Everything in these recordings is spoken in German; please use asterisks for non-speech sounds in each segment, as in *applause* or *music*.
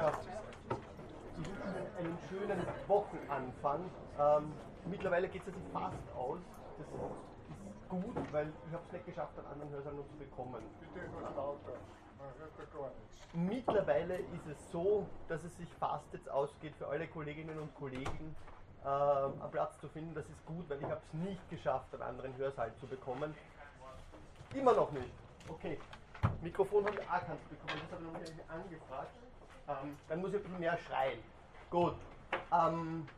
ja, ich wünsche Ihnen einen schönen Wochenanfang. Ähm, mittlerweile geht es sich fast aus. Das ist gut, weil ich habe es nicht geschafft, einen anderen Hörsaal noch zu bekommen. Bitte etwas lauter. Mittlerweile ist es so, dass es sich fast jetzt ausgeht für alle Kolleginnen und Kollegen, äh, einen Platz zu finden. Das ist gut, weil ich habe es nicht geschafft, einen anderen Hörsaal zu bekommen. Immer noch nicht. Okay. Mikrofon habe ich auch keins bekommen, das habe ich noch nicht angefragt. Ähm, dann muss ich ein bisschen mehr schreien. Gut. Ähm,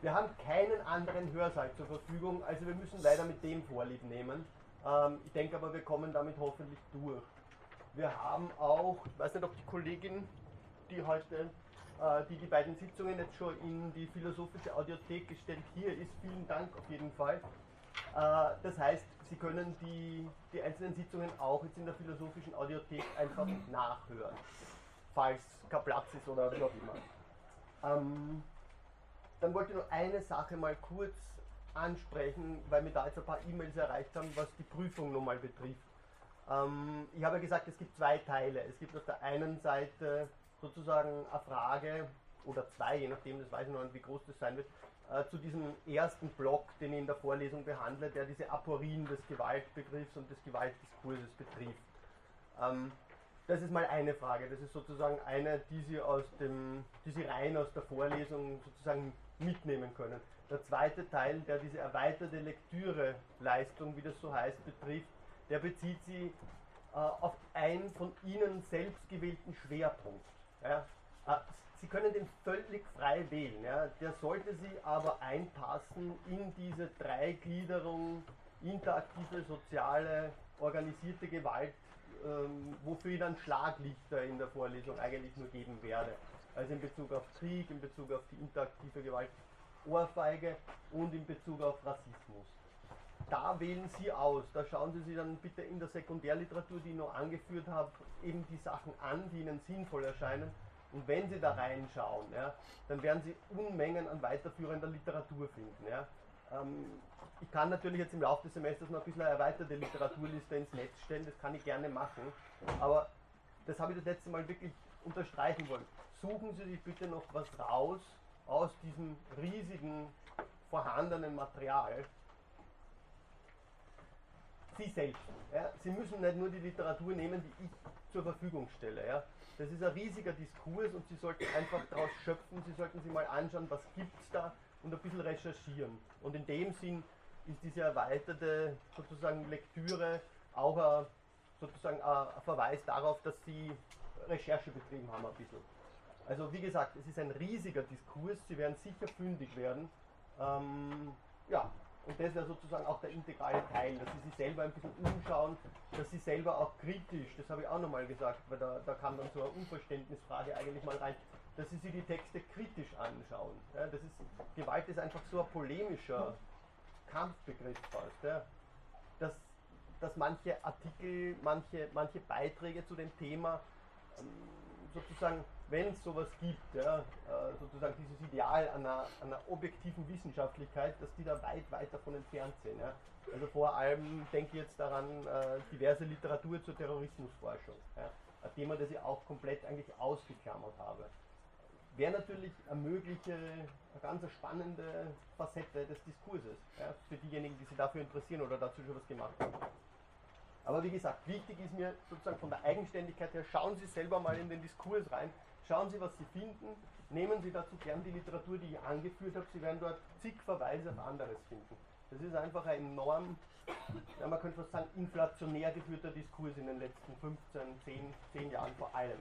wir haben keinen anderen Hörsaal zur Verfügung, also wir müssen leider mit dem Vorlieb nehmen. Ähm, ich denke aber, wir kommen damit hoffentlich durch. Wir haben auch, ich weiß nicht, ob die Kollegin, die heute, äh, die die beiden Sitzungen jetzt schon in die philosophische Audiothek gestellt hier ist, vielen Dank auf jeden Fall. Äh, das heißt, Sie können die, die einzelnen Sitzungen auch jetzt in der philosophischen Audiothek einfach nachhören, falls kein Platz ist oder wie auch immer. Ähm, dann wollte ich noch eine Sache mal kurz ansprechen, weil mir da jetzt ein paar E-Mails erreicht haben, was die Prüfung nochmal betrifft. Ähm, ich habe ja gesagt, es gibt zwei Teile. Es gibt auf der einen Seite sozusagen eine Frage oder zwei, je nachdem, das weiß ich noch nicht, wie groß das sein wird, äh, zu diesem ersten Block, den ich in der Vorlesung behandle, der diese Aporien des Gewaltbegriffs und des Gewaltdiskurses betrifft. Ähm, das ist mal eine Frage. Das ist sozusagen eine, die Sie, aus dem, die Sie rein aus der Vorlesung sozusagen mitnehmen können. Der zweite Teil, der diese erweiterte Lektüreleistung, wie das so heißt, betrifft, der bezieht Sie äh, auf einen von Ihnen selbst gewählten Schwerpunkt. Ja? Äh, Sie können den völlig frei wählen. Ja? Der sollte Sie aber einpassen in diese Dreigliederung interaktive, soziale, organisierte Gewalt, ähm, wofür ich dann Schlaglichter in der Vorlesung eigentlich nur geben werde. Also in Bezug auf Krieg, in Bezug auf die interaktive Gewalt, Ohrfeige und in Bezug auf Rassismus. Da wählen Sie aus, da schauen Sie sich dann bitte in der Sekundärliteratur, die ich noch angeführt habe, eben die Sachen an, die Ihnen sinnvoll erscheinen und wenn Sie da reinschauen, ja, dann werden Sie Unmengen an weiterführender Literatur finden. Ja. Ähm, ich kann natürlich jetzt im Laufe des Semesters noch ein bisschen eine erweiterte Literaturliste ins Netz stellen, das kann ich gerne machen, aber das habe ich das letzte Mal wirklich unterstreichen wollen. Suchen Sie sich bitte noch was raus aus diesem riesigen vorhandenen Material. Sie selbst. Ja. Sie müssen nicht nur die Literatur nehmen, die ich zur Verfügung stelle. Ja. Das ist ein riesiger Diskurs und Sie sollten einfach daraus schöpfen, Sie sollten sich mal anschauen, was gibt es da und ein bisschen recherchieren. Und in dem Sinn ist diese erweiterte sozusagen Lektüre auch ein, sozusagen ein Verweis darauf, dass Sie Recherche betrieben haben ein bisschen. Also wie gesagt, es ist ein riesiger Diskurs, Sie werden sicher fündig werden. Ähm, ja, und das wäre sozusagen auch der integrale Teil, dass Sie sich selber ein bisschen umschauen, dass Sie selber auch kritisch, das habe ich auch nochmal gesagt, weil da, da kam dann so eine Unverständnisfrage eigentlich mal rein, dass Sie sich die Texte kritisch anschauen. Ja, das ist, Gewalt ist einfach so ein polemischer Kampfbegriff fast. Ja, dass, dass manche Artikel, manche, manche Beiträge zu dem Thema ähm, sozusagen wenn es sowas gibt, ja, äh, sozusagen dieses Ideal einer, einer, objektiven Wissenschaftlichkeit, dass die da weit, weit davon entfernt sind. Ja. Also vor allem denke ich jetzt daran, äh, diverse Literatur zur Terrorismusforschung. Ja. Ein Thema, das ich auch komplett eigentlich ausgeklammert habe. Wäre natürlich eine mögliche, eine ganz spannende Facette des Diskurses, ja, für diejenigen, die sich dafür interessieren oder dazu schon was gemacht haben. Aber wie gesagt, wichtig ist mir sozusagen von der Eigenständigkeit her, schauen Sie selber mal in den Diskurs rein, Schauen Sie, was Sie finden. Nehmen Sie dazu gern die Literatur, die ich angeführt habe. Sie werden dort zig Verweise auf anderes finden. Das ist einfach ein enorm, ja, man könnte fast sagen, inflationär geführter Diskurs in den letzten 15, 10, 10 Jahren vor allem.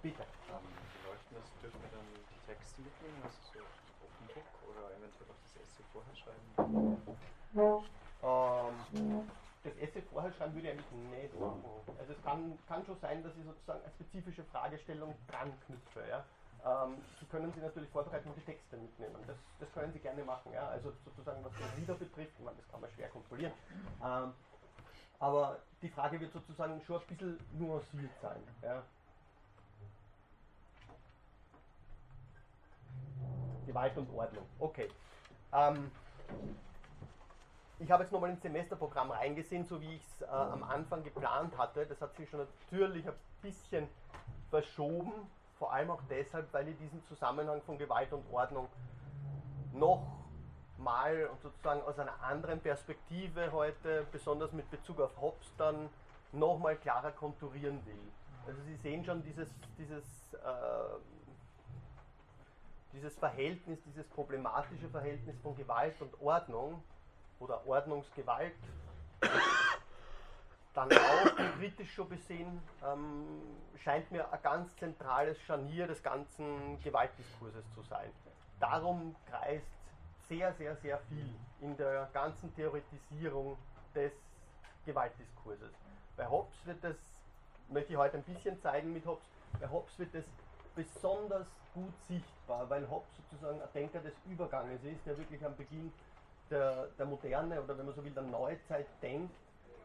Bitte. Ähm, das? Dürfen wir dann die Texte mitnehmen, also so Open Book oder eventuell auch das Essay vorher schreiben? Ähm, das Essay vorher schreiben würde ich eigentlich nicht machen. Also es kann, kann schon sein, dass ich sozusagen eine spezifische Fragestellung dran knüpfe. Ja? Ähm, Sie können Sie natürlich vorbereiten und die Texte mitnehmen. Das, das können Sie gerne machen. Ja? Also sozusagen, was das Lieder betrifft, ich meine, das kann man schwer kontrollieren. Ähm, aber die Frage wird sozusagen schon ein bisschen nuanciert sein. Ja? Gewalt und Ordnung. Okay. Ähm, ich habe jetzt nochmal ins Semesterprogramm reingesehen, so wie ich es äh, am Anfang geplant hatte. Das hat sich schon natürlich ein bisschen verschoben. vor allem auch deshalb, weil ich diesen Zusammenhang von Gewalt und Ordnung noch mal und sozusagen aus einer anderen Perspektive heute, besonders mit Bezug auf Hobbes, dann nochmal klarer konturieren will. Also Sie sehen schon dieses, dieses, äh, dieses Verhältnis, dieses problematische Verhältnis von Gewalt und Ordnung oder Ordnungsgewalt, *coughs* dann auch kritisch schon besehen, ähm, scheint mir ein ganz zentrales Scharnier des ganzen Gewaltdiskurses zu sein. Darum kreist sehr, sehr, sehr viel in der ganzen Theoretisierung des Gewaltdiskurses. Bei Hobbes wird das, möchte ich heute ein bisschen zeigen mit Hobbes, bei Hobbes wird das besonders gut sichtbar, weil Hobbes sozusagen ein Denker des Überganges ist, der wirklich am Beginn der, der Moderne oder wenn man so will, der Neuzeit denkt.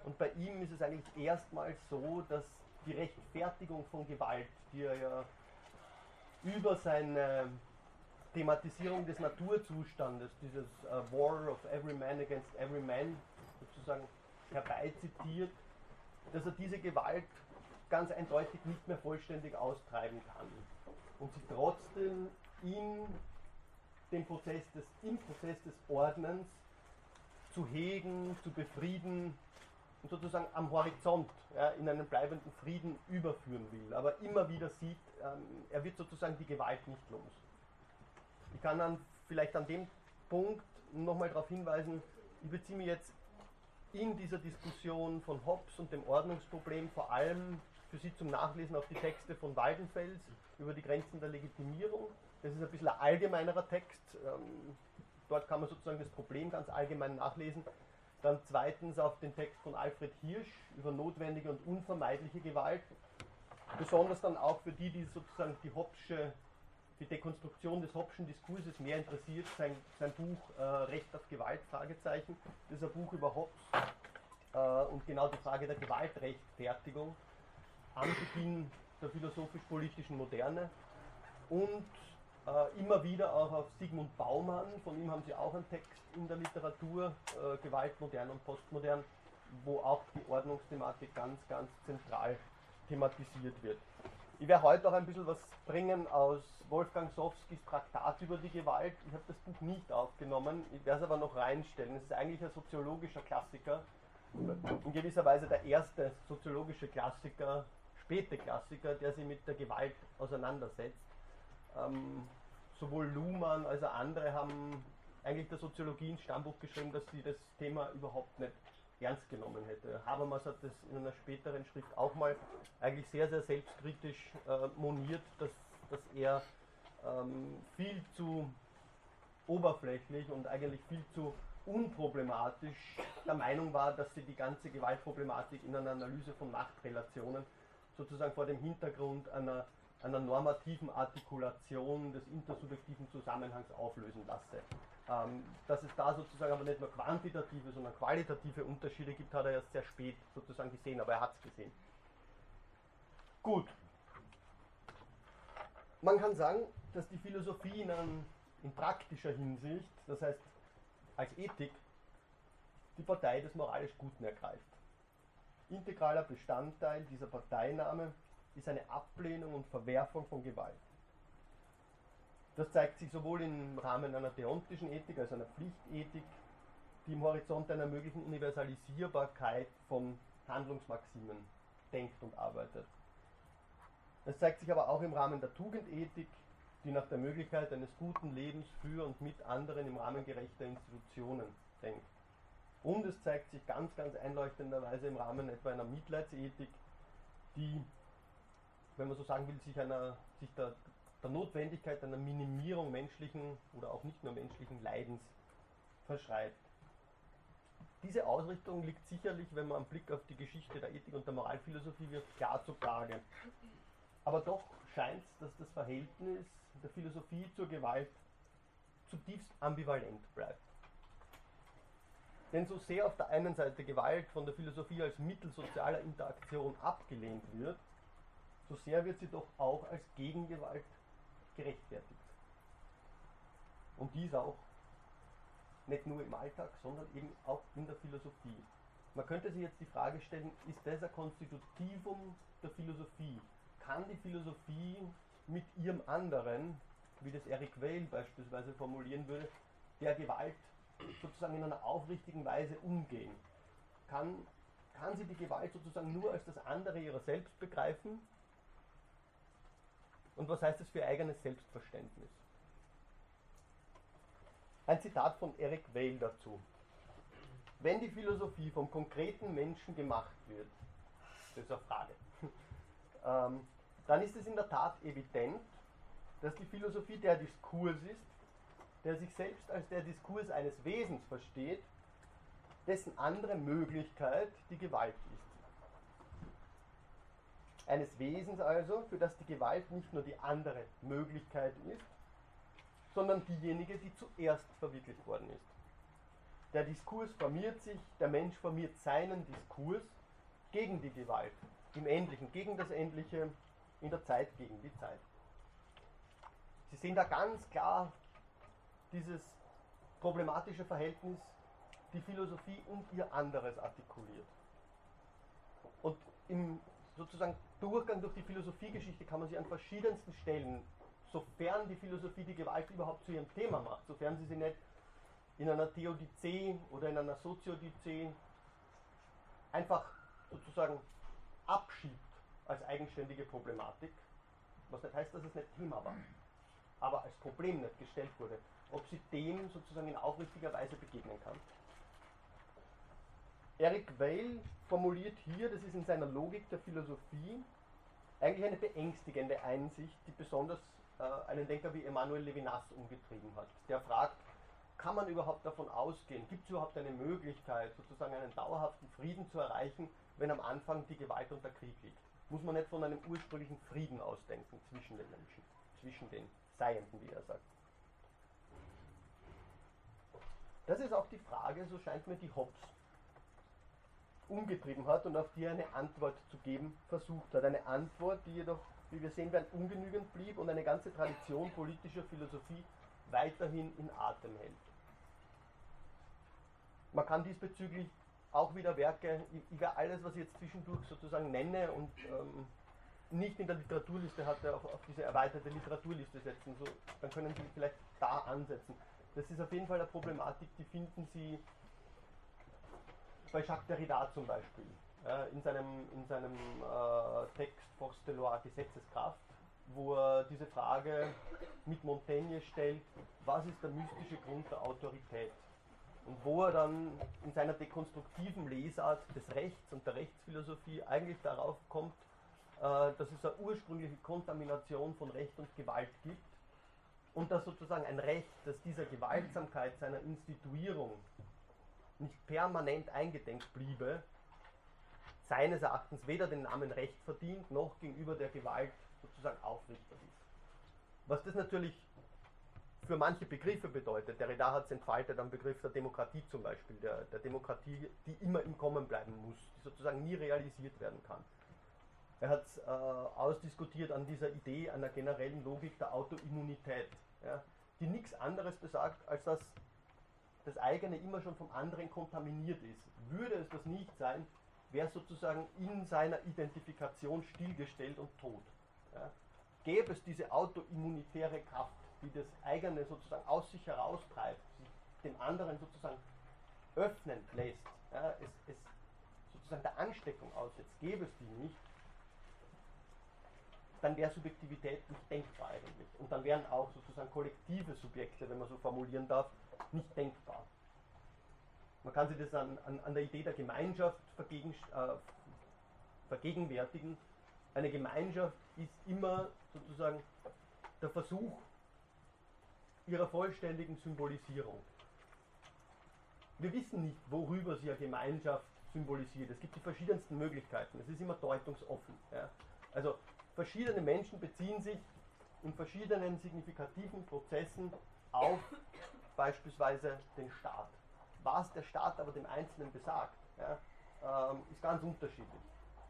Und bei ihm ist es eigentlich erstmals so, dass die Rechtfertigung von Gewalt, die er ja über seine Thematisierung des Naturzustandes, dieses uh, War of every man against every man, sozusagen herbeizitiert, dass er diese Gewalt ganz eindeutig nicht mehr vollständig austreiben kann und sie trotzdem in dem Prozess des, im Prozess des Ordnens zu hegen, zu befrieden und sozusagen am Horizont ja, in einen bleibenden Frieden überführen will, aber immer wieder sieht, ähm, er wird sozusagen die Gewalt nicht los. Ich kann dann vielleicht an dem Punkt nochmal darauf hinweisen, ich beziehe mich jetzt in dieser Diskussion von Hobbes und dem Ordnungsproblem vor allem für Sie zum Nachlesen auf die Texte von Waldenfels über die Grenzen der Legitimierung. Das ist ein bisschen ein allgemeinerer Text. Ähm, dort kann man sozusagen das Problem ganz allgemein nachlesen. Dann zweitens auf den Text von Alfred Hirsch über notwendige und unvermeidliche Gewalt. Besonders dann auch für die, die sozusagen die Hobbsche die Dekonstruktion des Hobbschen Diskurses mehr interessiert, sein, sein Buch äh, Recht auf Gewalt, Fragezeichen, das ist ein Buch über Hobbes äh, und genau die Frage der Gewaltrechtfertigung am Beginn der philosophisch-politischen Moderne und äh, immer wieder auch auf Sigmund Baumann, von ihm haben Sie auch einen Text in der Literatur, äh, Gewalt modern und postmodern, wo auch die Ordnungsthematik ganz, ganz zentral thematisiert wird. Ich werde heute auch ein bisschen was bringen aus Wolfgang Sowskis Traktat über die Gewalt. Ich habe das Buch nicht aufgenommen, ich werde es aber noch reinstellen. Es ist eigentlich ein soziologischer Klassiker, in gewisser Weise der erste soziologische Klassiker, späte Klassiker, der sich mit der Gewalt auseinandersetzt. Ähm, sowohl Luhmann als auch andere haben eigentlich der Soziologie ins Stammbuch geschrieben, dass sie das Thema überhaupt nicht ernst genommen hätte. Habermas hat das in einer späteren Schrift auch mal eigentlich sehr, sehr selbstkritisch äh, moniert, dass, dass er ähm, viel zu oberflächlich und eigentlich viel zu unproblematisch der Meinung war, dass sie die ganze Gewaltproblematik in einer Analyse von Machtrelationen sozusagen vor dem Hintergrund einer, einer normativen Artikulation des intersubjektiven Zusammenhangs auflösen lasse. Ähm, dass es da sozusagen aber nicht nur quantitative, sondern qualitative Unterschiede gibt, hat er erst sehr spät sozusagen gesehen, aber er hat es gesehen. Gut. Man kann sagen, dass die Philosophie in, einem, in praktischer Hinsicht, das heißt als Ethik, die Partei des moralisch Guten ergreift. Integraler Bestandteil dieser Parteinahme ist eine Ablehnung und Verwerfung von Gewalt. Das zeigt sich sowohl im Rahmen einer deontischen Ethik als einer Pflichtethik, die im Horizont einer möglichen Universalisierbarkeit von Handlungsmaximen denkt und arbeitet. Es zeigt sich aber auch im Rahmen der Tugendethik, die nach der Möglichkeit eines guten Lebens für und mit anderen im Rahmen gerechter Institutionen denkt. Und es zeigt sich ganz, ganz einleuchtenderweise im Rahmen etwa einer Mitleidsethik, die, wenn man so sagen will, sich, einer, sich der der Notwendigkeit einer Minimierung menschlichen oder auch nicht nur menschlichen Leidens verschreibt. Diese Ausrichtung liegt sicherlich, wenn man einen Blick auf die Geschichte der Ethik und der Moralphilosophie wirft, klar zutage. Aber doch scheint es, dass das Verhältnis der Philosophie zur Gewalt zutiefst ambivalent bleibt. Denn so sehr auf der einen Seite Gewalt von der Philosophie als Mittel sozialer Interaktion abgelehnt wird, so sehr wird sie doch auch als Gegengewalt gerechtfertigt. Und dies auch nicht nur im Alltag, sondern eben auch in der Philosophie. Man könnte sich jetzt die Frage stellen, ist das ein Konstitutivum der Philosophie? Kann die Philosophie mit ihrem anderen, wie das Eric Weil beispielsweise formulieren würde, der Gewalt sozusagen in einer aufrichtigen Weise umgehen? Kann, kann sie die Gewalt sozusagen nur als das andere ihrer selbst begreifen? Und was heißt das für ihr eigenes Selbstverständnis? Ein Zitat von Eric Weil dazu. Wenn die Philosophie vom konkreten Menschen gemacht wird, das ist eine Frage, *laughs* ähm, dann ist es in der Tat evident, dass die Philosophie der Diskurs ist, der sich selbst als der Diskurs eines Wesens versteht, dessen andere Möglichkeit die Gewalt ist. Eines Wesens also, für das die Gewalt nicht nur die andere Möglichkeit ist, sondern diejenige, die zuerst verwirklicht worden ist. Der Diskurs formiert sich, der Mensch formiert seinen Diskurs gegen die Gewalt, im Endlichen, gegen das Endliche, in der Zeit gegen die Zeit. Sie sehen da ganz klar dieses problematische Verhältnis, die Philosophie und ihr anderes artikuliert. Und im sozusagen Durchgang durch die Philosophiegeschichte kann man sie an verschiedensten Stellen, sofern die Philosophie die Gewalt überhaupt zu ihrem Thema macht, sofern sie sie nicht in einer Theodizee oder in einer Soziodizee einfach sozusagen abschiebt als eigenständige Problematik, was nicht heißt, dass es nicht Thema war, aber als Problem nicht gestellt wurde, ob sie dem sozusagen in aufrichtiger Weise begegnen kann. Eric Weil formuliert hier, das ist in seiner Logik der Philosophie, eigentlich eine beängstigende Einsicht, die besonders äh, einen Denker wie Emmanuel Levinas umgetrieben hat. Der fragt, kann man überhaupt davon ausgehen, gibt es überhaupt eine Möglichkeit, sozusagen einen dauerhaften Frieden zu erreichen, wenn am Anfang die Gewalt und der Krieg liegt? Muss man nicht von einem ursprünglichen Frieden ausdenken zwischen den Menschen, zwischen den Seienden, wie er sagt. Das ist auch die Frage, so scheint mir, die Hobbes umgetrieben hat und auf die er eine Antwort zu geben versucht hat. Eine Antwort, die jedoch, wie wir sehen werden, ungenügend blieb und eine ganze Tradition politischer Philosophie weiterhin in Atem hält. Man kann diesbezüglich auch wieder Werke, ich, werde alles, was ich jetzt zwischendurch sozusagen nenne und ähm, nicht in der Literaturliste hatte, auf, auf diese erweiterte Literaturliste setzen. So, dann können Sie vielleicht da ansetzen. Das ist auf jeden Fall eine Problematik, die finden Sie bei Jacques Derrida zum Beispiel. In seinem, in seinem äh, Text Force de Loi Gesetzeskraft, wo er diese Frage mit Montaigne stellt, was ist der mystische Grund der Autorität? Und wo er dann in seiner dekonstruktiven Lesart des Rechts und der Rechtsphilosophie eigentlich darauf kommt, äh, dass es eine ursprüngliche Kontamination von Recht und Gewalt gibt und dass sozusagen ein Recht, das dieser Gewaltsamkeit seiner Instituierung nicht permanent eingedenk bliebe, seines Erachtens weder den Namen Recht verdient, noch gegenüber der Gewalt sozusagen aufrichtig ist. Was das natürlich für manche Begriffe bedeutet. Der Derrida hat es entfaltet am Begriff der Demokratie zum Beispiel, der, der Demokratie, die immer im Kommen bleiben muss, die sozusagen nie realisiert werden kann. Er hat es äh, ausdiskutiert an dieser Idee einer generellen Logik der Autoimmunität, ja, die nichts anderes besagt, als dass das eigene immer schon vom anderen kontaminiert ist. Würde es das nicht sein, wäre es sozusagen in seiner Identifikation stillgestellt und tot. Ja. Gäbe es diese autoimmunitäre Kraft, die das eigene sozusagen aus sich heraustreibt, sich dem anderen sozusagen öffnen lässt, ja, es, es sozusagen der Ansteckung aussetzt, gäbe es die nicht, dann wäre Subjektivität nicht denkbar eigentlich. Und dann wären auch sozusagen kollektive Subjekte, wenn man so formulieren darf, nicht denkbar. Man kann sich das an, an, an der Idee der Gemeinschaft vergegen, äh, vergegenwärtigen. Eine Gemeinschaft ist immer sozusagen der Versuch ihrer vollständigen Symbolisierung. Wir wissen nicht, worüber sie eine Gemeinschaft symbolisiert. Es gibt die verschiedensten Möglichkeiten. Es ist immer deutungsoffen. Ja. Also verschiedene Menschen beziehen sich in verschiedenen signifikativen Prozessen auf beispielsweise den Staat. Was der Staat aber dem Einzelnen besagt, ja, ähm, ist ganz unterschiedlich.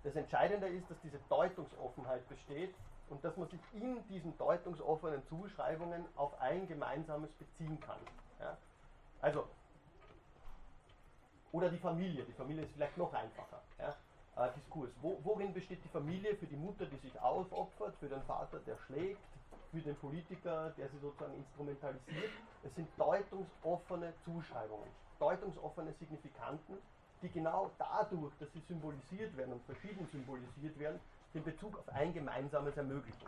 Das Entscheidende ist, dass diese Deutungsoffenheit besteht und dass man sich in diesen deutungsoffenen Zuschreibungen auf ein gemeinsames beziehen kann. Ja. Also, oder die Familie. Die Familie ist vielleicht noch einfacher. Ja. Äh, Diskurs. Wo, worin besteht die Familie für die Mutter, die sich aufopfert, für den Vater, der schlägt, für den Politiker, der sie sozusagen instrumentalisiert? Es sind deutungsoffene Zuschreibungen, deutungsoffene Signifikanten, die genau dadurch, dass sie symbolisiert werden und verschieden symbolisiert werden, den Bezug auf ein gemeinsames ermöglichen.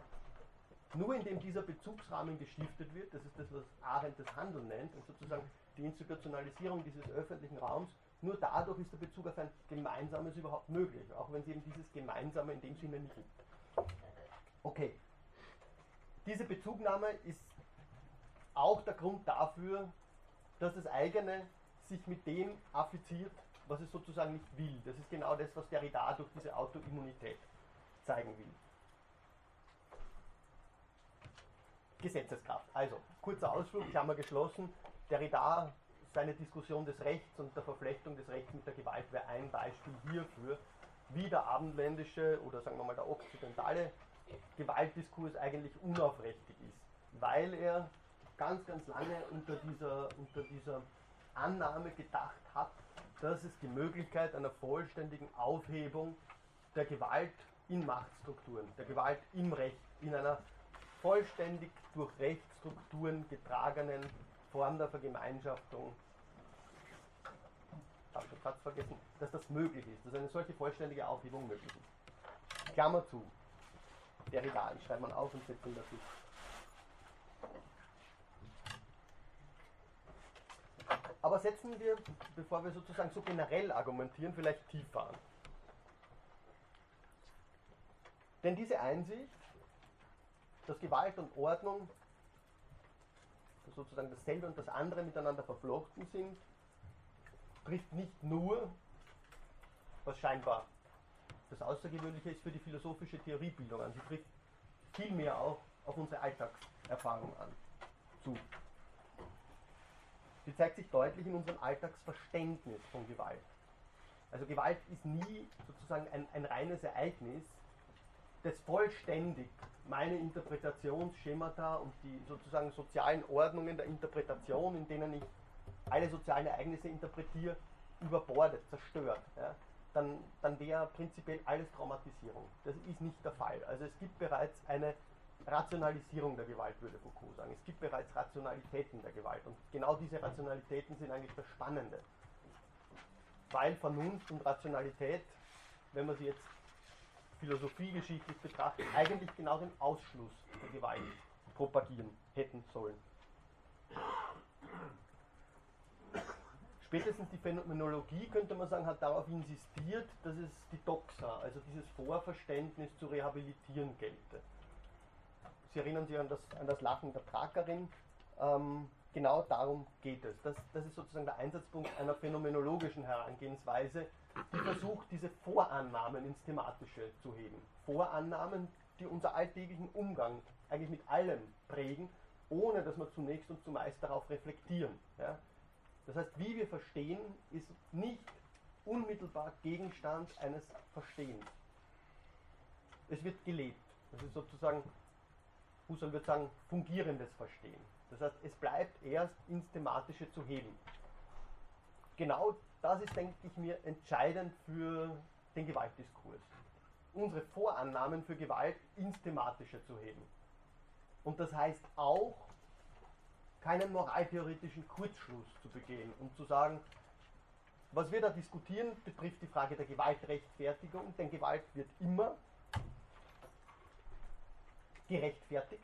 Nur indem dieser Bezugsrahmen gestiftet wird, das ist das, was Arendt das Handeln nennt, und sozusagen die Institutionalisierung dieses öffentlichen Raums, nur dadurch ist der Bezug auf ein Gemeinsames überhaupt möglich, auch wenn es eben dieses Gemeinsame in dem Sinne nicht gibt. Okay. Diese Bezugnahme ist auch der Grund dafür, dass das eigene sich mit dem affiziert, was es sozusagen nicht will. Das ist genau das, was Derrida durch diese Autoimmunität zeigen will. Gesetzeskraft. Also, kurzer Ausflug, Klammer geschlossen. Derrida, seine Diskussion des Rechts und der Verflechtung des Rechts mit der Gewalt wäre ein Beispiel hierfür, wie der abendländische oder sagen wir mal der okzidentale Gewaltdiskurs eigentlich unaufrichtig ist, weil er ganz, ganz lange unter dieser, unter dieser Annahme gedacht hat, dass es die Möglichkeit einer vollständigen Aufhebung der Gewalt in Machtstrukturen, der Gewalt im Recht, in einer vollständig durch Rechtsstrukturen getragenen Form der Vergemeinschaftung, habe schon fast vergessen, dass das möglich ist, dass eine solche vollständige Aufhebung möglich ist. Klammer zu. Derrida, ich schreibe mal auf und setze ihn dazu. Aber setzen wir, bevor wir sozusagen so generell argumentieren, vielleicht tiefer an. Denn diese Einsicht, dass Gewalt und Ordnung sozusagen dasselbe und das andere miteinander verflochten sind, trifft nicht nur, was scheinbar das Außergewöhnliche ist für die philosophische Theoriebildung an, sie trifft vielmehr auch auf unsere Alltagserfahrung an. Zu. Sie zeigt sich deutlich in unserem Alltagsverständnis von Gewalt. Also Gewalt ist nie sozusagen ein, ein reines Ereignis, das vollständig meine Interpretationsschemata und die sozusagen sozialen Ordnungen der Interpretation, in denen ich alle sozialen Ereignisse interpretiere, überbordet, zerstört. Ja, dann, dann wäre prinzipiell alles Traumatisierung. Das ist nicht der Fall. Also es gibt bereits eine Rationalisierung der Gewalt, würde Foucault sagen. Es gibt bereits Rationalitäten der Gewalt und genau diese Rationalitäten sind eigentlich das Spannende. Weil Vernunft und Rationalität, wenn man sie jetzt philosophiegeschichtlich betrachtet, eigentlich genau den Ausschluss der Gewalt propagieren hätten sollen. Spätestens die Phänomenologie, könnte man sagen, hat darauf insistiert, dass es die Doxa, also dieses Vorverständnis zu rehabilitieren gelte. Sie erinnern sich an das, an das Lachen der Trakerin. Ähm, genau darum geht es. Das, das ist sozusagen der Einsatzpunkt einer phänomenologischen Herangehensweise, die versucht, diese Vorannahmen ins Thematische zu heben. Vorannahmen, die unser alltäglichen Umgang eigentlich mit allem prägen, ohne dass wir zunächst und zumeist darauf reflektieren. Ja? Das heißt, wie wir verstehen, ist nicht unmittelbar Gegenstand eines Verstehens. Es wird gelebt. Das ist sozusagen Husserl würde sagen, fungierendes Verstehen. Das heißt, es bleibt erst ins Thematische zu heben. Genau das ist, denke ich mir, entscheidend für den Gewaltdiskurs. Unsere Vorannahmen für Gewalt ins Thematische zu heben. Und das heißt auch, keinen moraltheoretischen Kurzschluss zu begehen und zu sagen, was wir da diskutieren, betrifft die Frage der Gewaltrechtfertigung, denn Gewalt wird immer gerechtfertigt.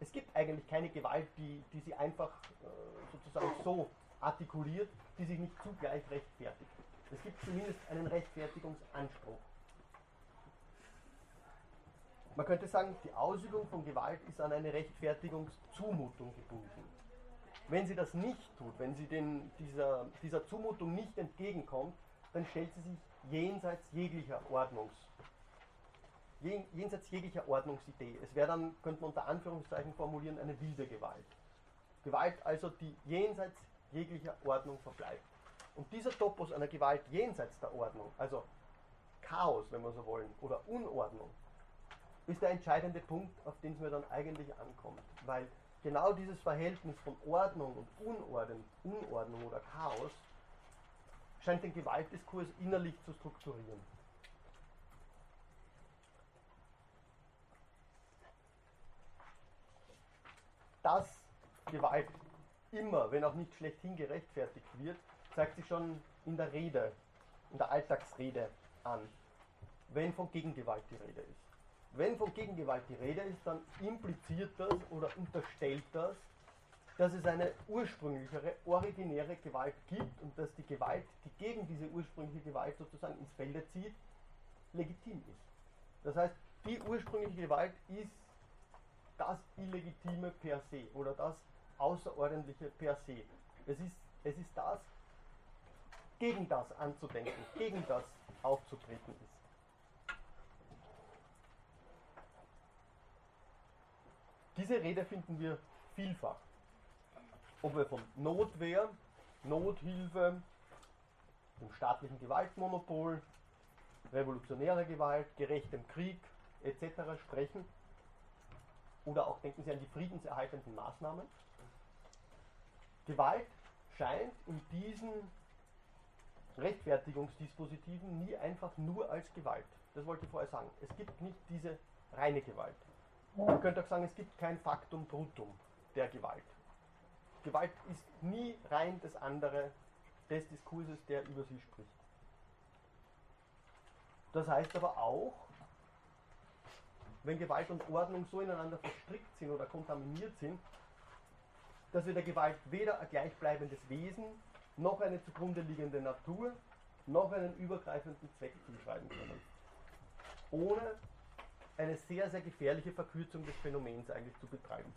Es gibt eigentlich keine Gewalt, die, die sie einfach äh, sozusagen so artikuliert, die sich nicht zugleich rechtfertigt. Es gibt zumindest einen Rechtfertigungsanspruch. Man könnte sagen, die Ausübung von Gewalt ist an eine Rechtfertigungszumutung gebunden. Wenn sie das nicht tut, wenn sie den, dieser, dieser Zumutung nicht entgegenkommt, dann stellt sie sich jenseits jeglicher Ordnungs, jenseits jeglicher Ordnungsidee. Es wäre dann, könnte man unter Anführungszeichen formulieren, eine wilde Gewalt. Gewalt also, die jenseits jeglicher Ordnung verbleibt. Und dieser Topos einer Gewalt jenseits der Ordnung, also Chaos, wenn wir so wollen, oder Unordnung, ist der entscheidende Punkt, auf den es mir dann eigentlich ankommt. Weil genau dieses Verhältnis von Ordnung und Unordnung, Unordnung oder Chaos scheint den Gewaltdiskurs innerlich zu strukturieren. Dass Gewalt immer, wenn auch nicht schlechthin gerechtfertigt wird, zeigt sich schon in der Rede, in der Alltagsrede an, wenn von Gegengewalt die Rede ist. Wenn von Gegengewalt die Rede ist, dann impliziert das oder unterstellt das, dass es eine ursprünglichere, originäre Gewalt gibt und dass die Gewalt, die gegen diese ursprüngliche Gewalt sozusagen ins Felde zieht, legitim ist. Das heißt, die ursprüngliche Gewalt ist das Illegitime per se oder das Außerordentliche per se. Es ist, es ist das, gegen das anzudenken, gegen das aufzutreten ist. Diese Rede finden wir vielfach. Ob wir von Notwehr, Nothilfe, dem staatlichen Gewaltmonopol, revolutionärer Gewalt, gerechtem Krieg etc. sprechen. Oder auch denken Sie an die friedenserhaltenden Maßnahmen. Gewalt scheint in diesen Rechtfertigungsdispositiven nie einfach nur als Gewalt. Das wollte ich vorher sagen. Es gibt nicht diese reine Gewalt. Man könnte auch sagen, es gibt kein Faktum Brutum der Gewalt. Gewalt ist nie rein das andere des Diskurses, der über sie spricht. Das heißt aber auch, wenn Gewalt und Ordnung so ineinander verstrickt sind oder kontaminiert sind, dass wir der Gewalt weder ein gleichbleibendes Wesen, noch eine zugrunde liegende Natur, noch einen übergreifenden Zweck zuschreiben können. Ohne eine sehr, sehr gefährliche Verkürzung des Phänomens eigentlich zu betreiben.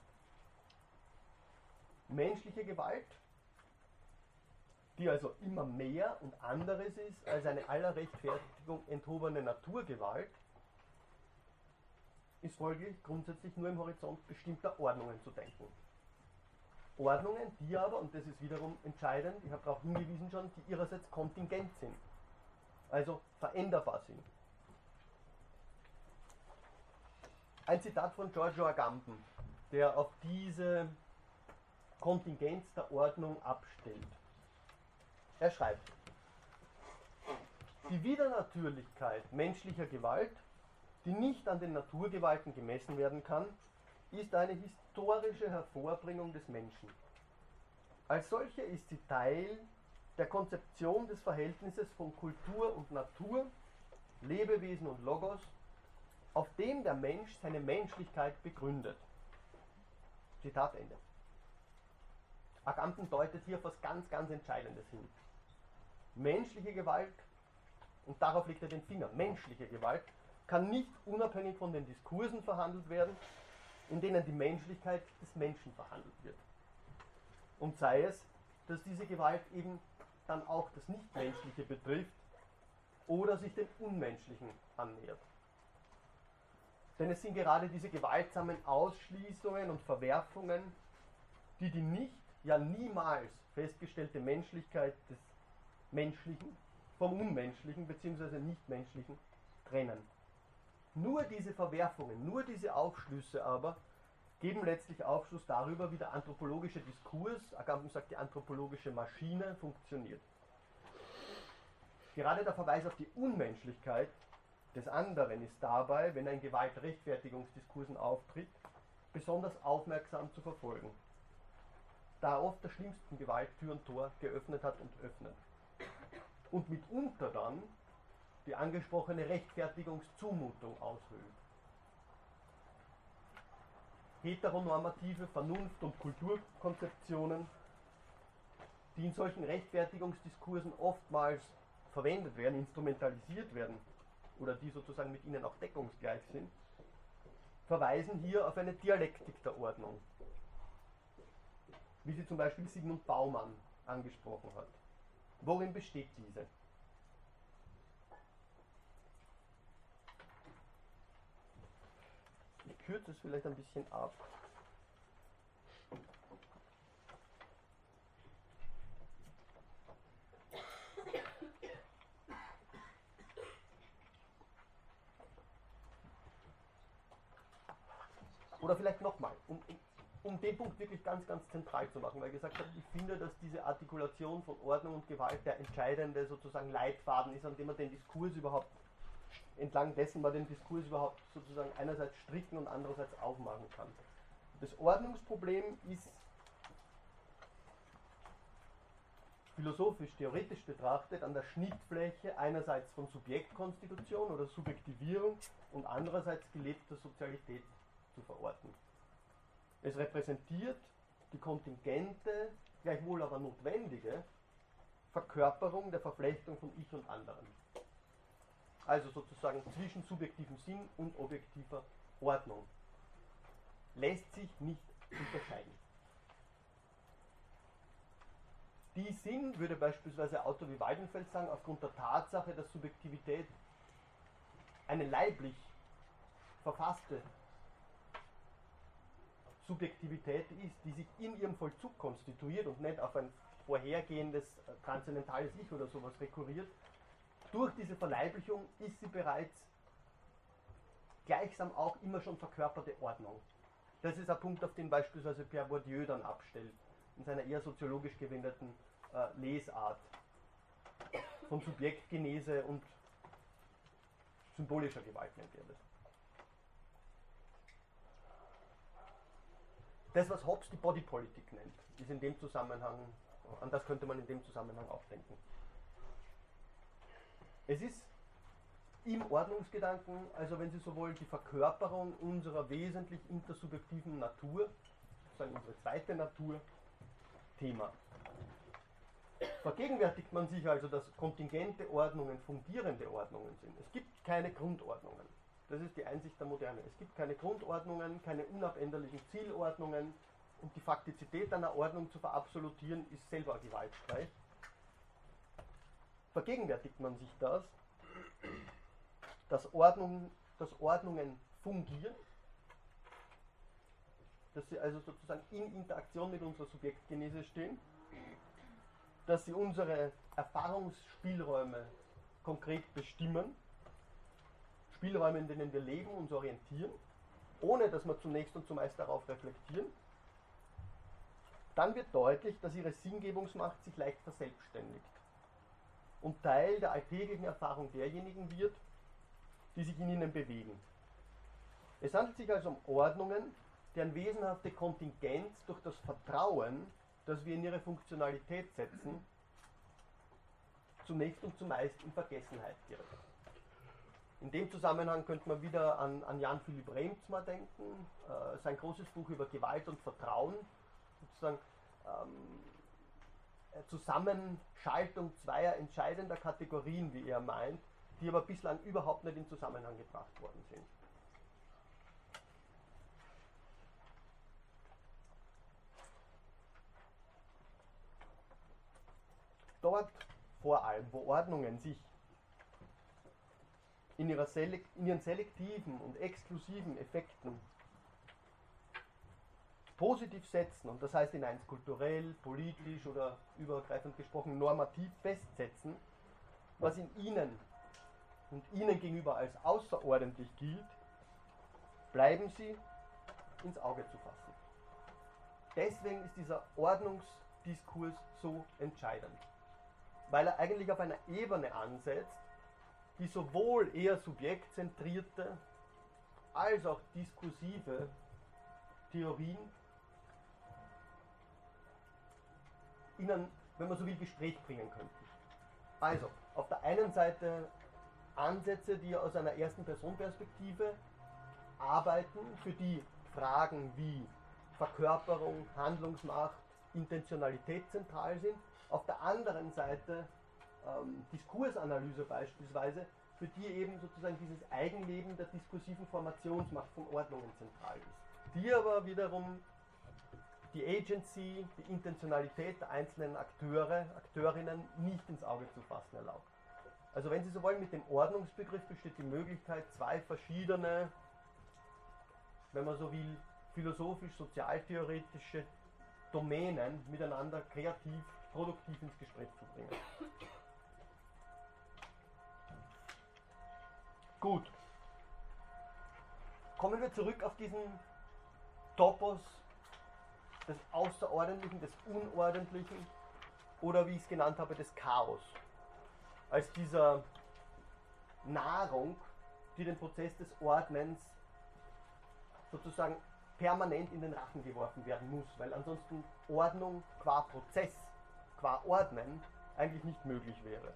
Menschliche Gewalt die also immer mehr und anderes ist als eine aller Rechtfertigung enthobene Naturgewalt, ist folglich grundsätzlich nur im Horizont bestimmter Ordnungen zu denken. Ordnungen, die aber, und das ist wiederum entscheidend, ich habe darauf hingewiesen schon, die ihrerseits kontingent sind, also veränderbar sind. Ein Zitat von Giorgio Agamben, der auf diese Kontingenz der Ordnung abstellt. Er schreibt, die Widernatürlichkeit menschlicher Gewalt, die nicht an den Naturgewalten gemessen werden kann, ist eine historische Hervorbringung des Menschen. Als solche ist sie Teil der Konzeption des Verhältnisses von Kultur und Natur, Lebewesen und Logos, auf dem der Mensch seine Menschlichkeit begründet. Zitat Ende. Agamben deutet hier auf etwas ganz, ganz Entscheidendes hin menschliche Gewalt, und darauf legt er den Finger, menschliche Gewalt, kann nicht unabhängig von den Diskursen verhandelt werden, in denen die Menschlichkeit des Menschen verhandelt wird. Und sei es, dass diese Gewalt eben dann auch das Nichtmenschliche betrifft oder sich dem Unmenschlichen annähert. Denn es sind gerade diese gewaltsamen Ausschließungen und Verwerfungen, die die nicht, ja niemals festgestellte Menschlichkeit des Menschlichen vom Unmenschlichen bzw. Nichtmenschlichen trennen. Nur diese Verwerfungen, nur diese Aufschlüsse aber geben letztlich Aufschluss darüber, wie der anthropologische Diskurs, Agamben sagt, die anthropologische Maschine funktioniert. Gerade der Verweis auf die Unmenschlichkeit des anderen ist dabei, wenn ein Gewaltrechtfertigungsdiskursen auftritt, besonders aufmerksam zu verfolgen, da er oft der schlimmsten Gewalt Tür und Tor geöffnet hat und öffnet und mitunter dann die angesprochene Rechtfertigungszumutung aushöhlt. Heteronormative Vernunft- und Kulturkonzeptionen, die in solchen Rechtfertigungsdiskursen oftmals verwendet werden, instrumentalisiert werden oder die sozusagen mit ihnen auch deckungsgleich sind, verweisen hier auf eine Dialektik der Ordnung, wie sie zum Beispiel Sigmund Baumann angesprochen hat. Worin besteht diese? Ich kürze es vielleicht ein bisschen ab. Oder vielleicht nochmal, um, um den Punkt wirklich ganz, ganz zentral zu machen, weil ich gesagt habe, ich finde, dass diese Artikulation von Ordnung und Gewalt der entscheidende sozusagen Leitfaden ist, an dem man den Diskurs überhaupt, entlang dessen man den Diskurs überhaupt sozusagen einerseits stricken und andererseits aufmachen kann. Das Ordnungsproblem ist philosophisch, theoretisch betrachtet an der Schnittfläche einerseits von Subjektkonstitution oder Subjektivierung und andererseits gelebter Sozialität zu verorten. Es repräsentiert die kontingente, gleichwohl aber notwendige Verkörperung der Verflechtung von Ich und anderen. Also sozusagen zwischen subjektivem Sinn und objektiver Ordnung. Lässt sich nicht unterscheiden. Die sind, würde beispielsweise Autor wie Weidenfeld sagen, aufgrund der Tatsache, dass Subjektivität eine leiblich verfasste Subjektivität ist, die sich in ihrem Vollzug konstituiert und nicht auf ein vorhergehendes äh, transzendentales Ich oder sowas rekurriert, durch diese Verleiblichung ist sie bereits gleichsam auch immer schon verkörperte Ordnung. Das ist ein Punkt, auf den beispielsweise Pierre Bourdieu dann abstellt, in seiner eher soziologisch gewendeten äh, Lesart von Subjektgenese und symbolischer Gewalt nennt er das. Das, was Hobbes die Bodypolitik nennt, ist in dem Zusammenhang, an das könnte man in dem Zusammenhang auch denken. Es ist im Ordnungsgedanken, also wenn Sie so wollen, die Verkörperung unserer wesentlich intersubjektiven Natur, sozusagen unsere zweite Natur, Thema. Vergegenwärtigt man sich also, dass kontingente Ordnungen fungierende Ordnungen sind. Es gibt keine Grundordnungen. Das ist die Einsicht der Moderne. Es gibt keine Grundordnungen, keine unabänderlichen Zielordnungen und die Faktizität einer Ordnung zu verabsolutieren ist selber ein Gewaltstreich. Vergegenwärtigt man sich das, dass, Ordnung, dass Ordnungen fungieren, dass sie also sozusagen in Interaktion mit unserer Subjektgenese stehen, dass sie unsere Erfahrungsspielräume konkret bestimmen Spielräume, in denen wir leben, uns orientieren, ohne dass wir zunächst und zumeist darauf reflektieren, dann wird deutlich, dass ihre Sinngebungsmacht sich leicht verselbstständigt und Teil der alltäglichen Erfahrung derjenigen wird, die sich in ihnen bewegen. Es handelt sich also um Ordnungen, deren wesenhafte Kontingenz durch das Vertrauen, das wir in ihre Funktionalität setzen, zunächst und zumeist in Vergessenheit gerät. In dem Zusammenhang könnte man wieder an, an Jan Philipp Remzma denken, äh, sein großes Buch über Gewalt und Vertrauen, sozusagen ähm, Zusammenschaltung zweier entscheidender Kategorien, wie er meint, die aber bislang überhaupt nicht in Zusammenhang gebracht worden sind. Dort vor allem, wo Ordnungen sich in, ihrer Selek in ihren selektiven und exklusiven Effekten positiv setzen, und das heißt in eins kulturell, politisch oder übergreifend gesprochen normativ festsetzen, was in ihnen und ihnen gegenüber als außerordentlich gilt, bleiben sie ins Auge zu fassen. Deswegen ist dieser Ordnungsdiskurs so entscheidend, weil er eigentlich auf einer Ebene ansetzt, die sowohl eher subjektzentrierte als auch diskursive Theorien in ein, wenn man so will, Gespräch bringen könnten. Also, auf der einen Seite Ansätze, die aus einer ersten Personperspektive arbeiten, für die Fragen wie Verkörperung, Handlungsmacht, Intentionalität zentral sind. Auf der anderen Seite ähm, Diskursanalyse beispielsweise, für die eben sozusagen dieses Eigenleben der diskursiven Formationsmacht von Ordnungen zentral ist. Die aber wiederum die Agency, die Intentionalität der einzelnen Akteure, Akteurinnen nicht ins Auge zu fassen erlaubt. Also wenn Sie so wollen, mit dem Ordnungsbegriff besteht die Möglichkeit, zwei verschiedene, wenn man so will, philosophisch-sozialtheoretische Domänen miteinander kreativ, produktiv ins Gespräch zu bringen. Gut. Kommen wir zurück auf diesen Topos des Außerordentlichen, des Unordentlichen oder wie ich es genannt habe, des Chaos. Als dieser Nahrung, die den Prozess des Ordnens sozusagen permanent in den Rachen geworfen werden muss, weil ansonsten Ordnung qua Prozess, qua Ordnen eigentlich nicht möglich wäre.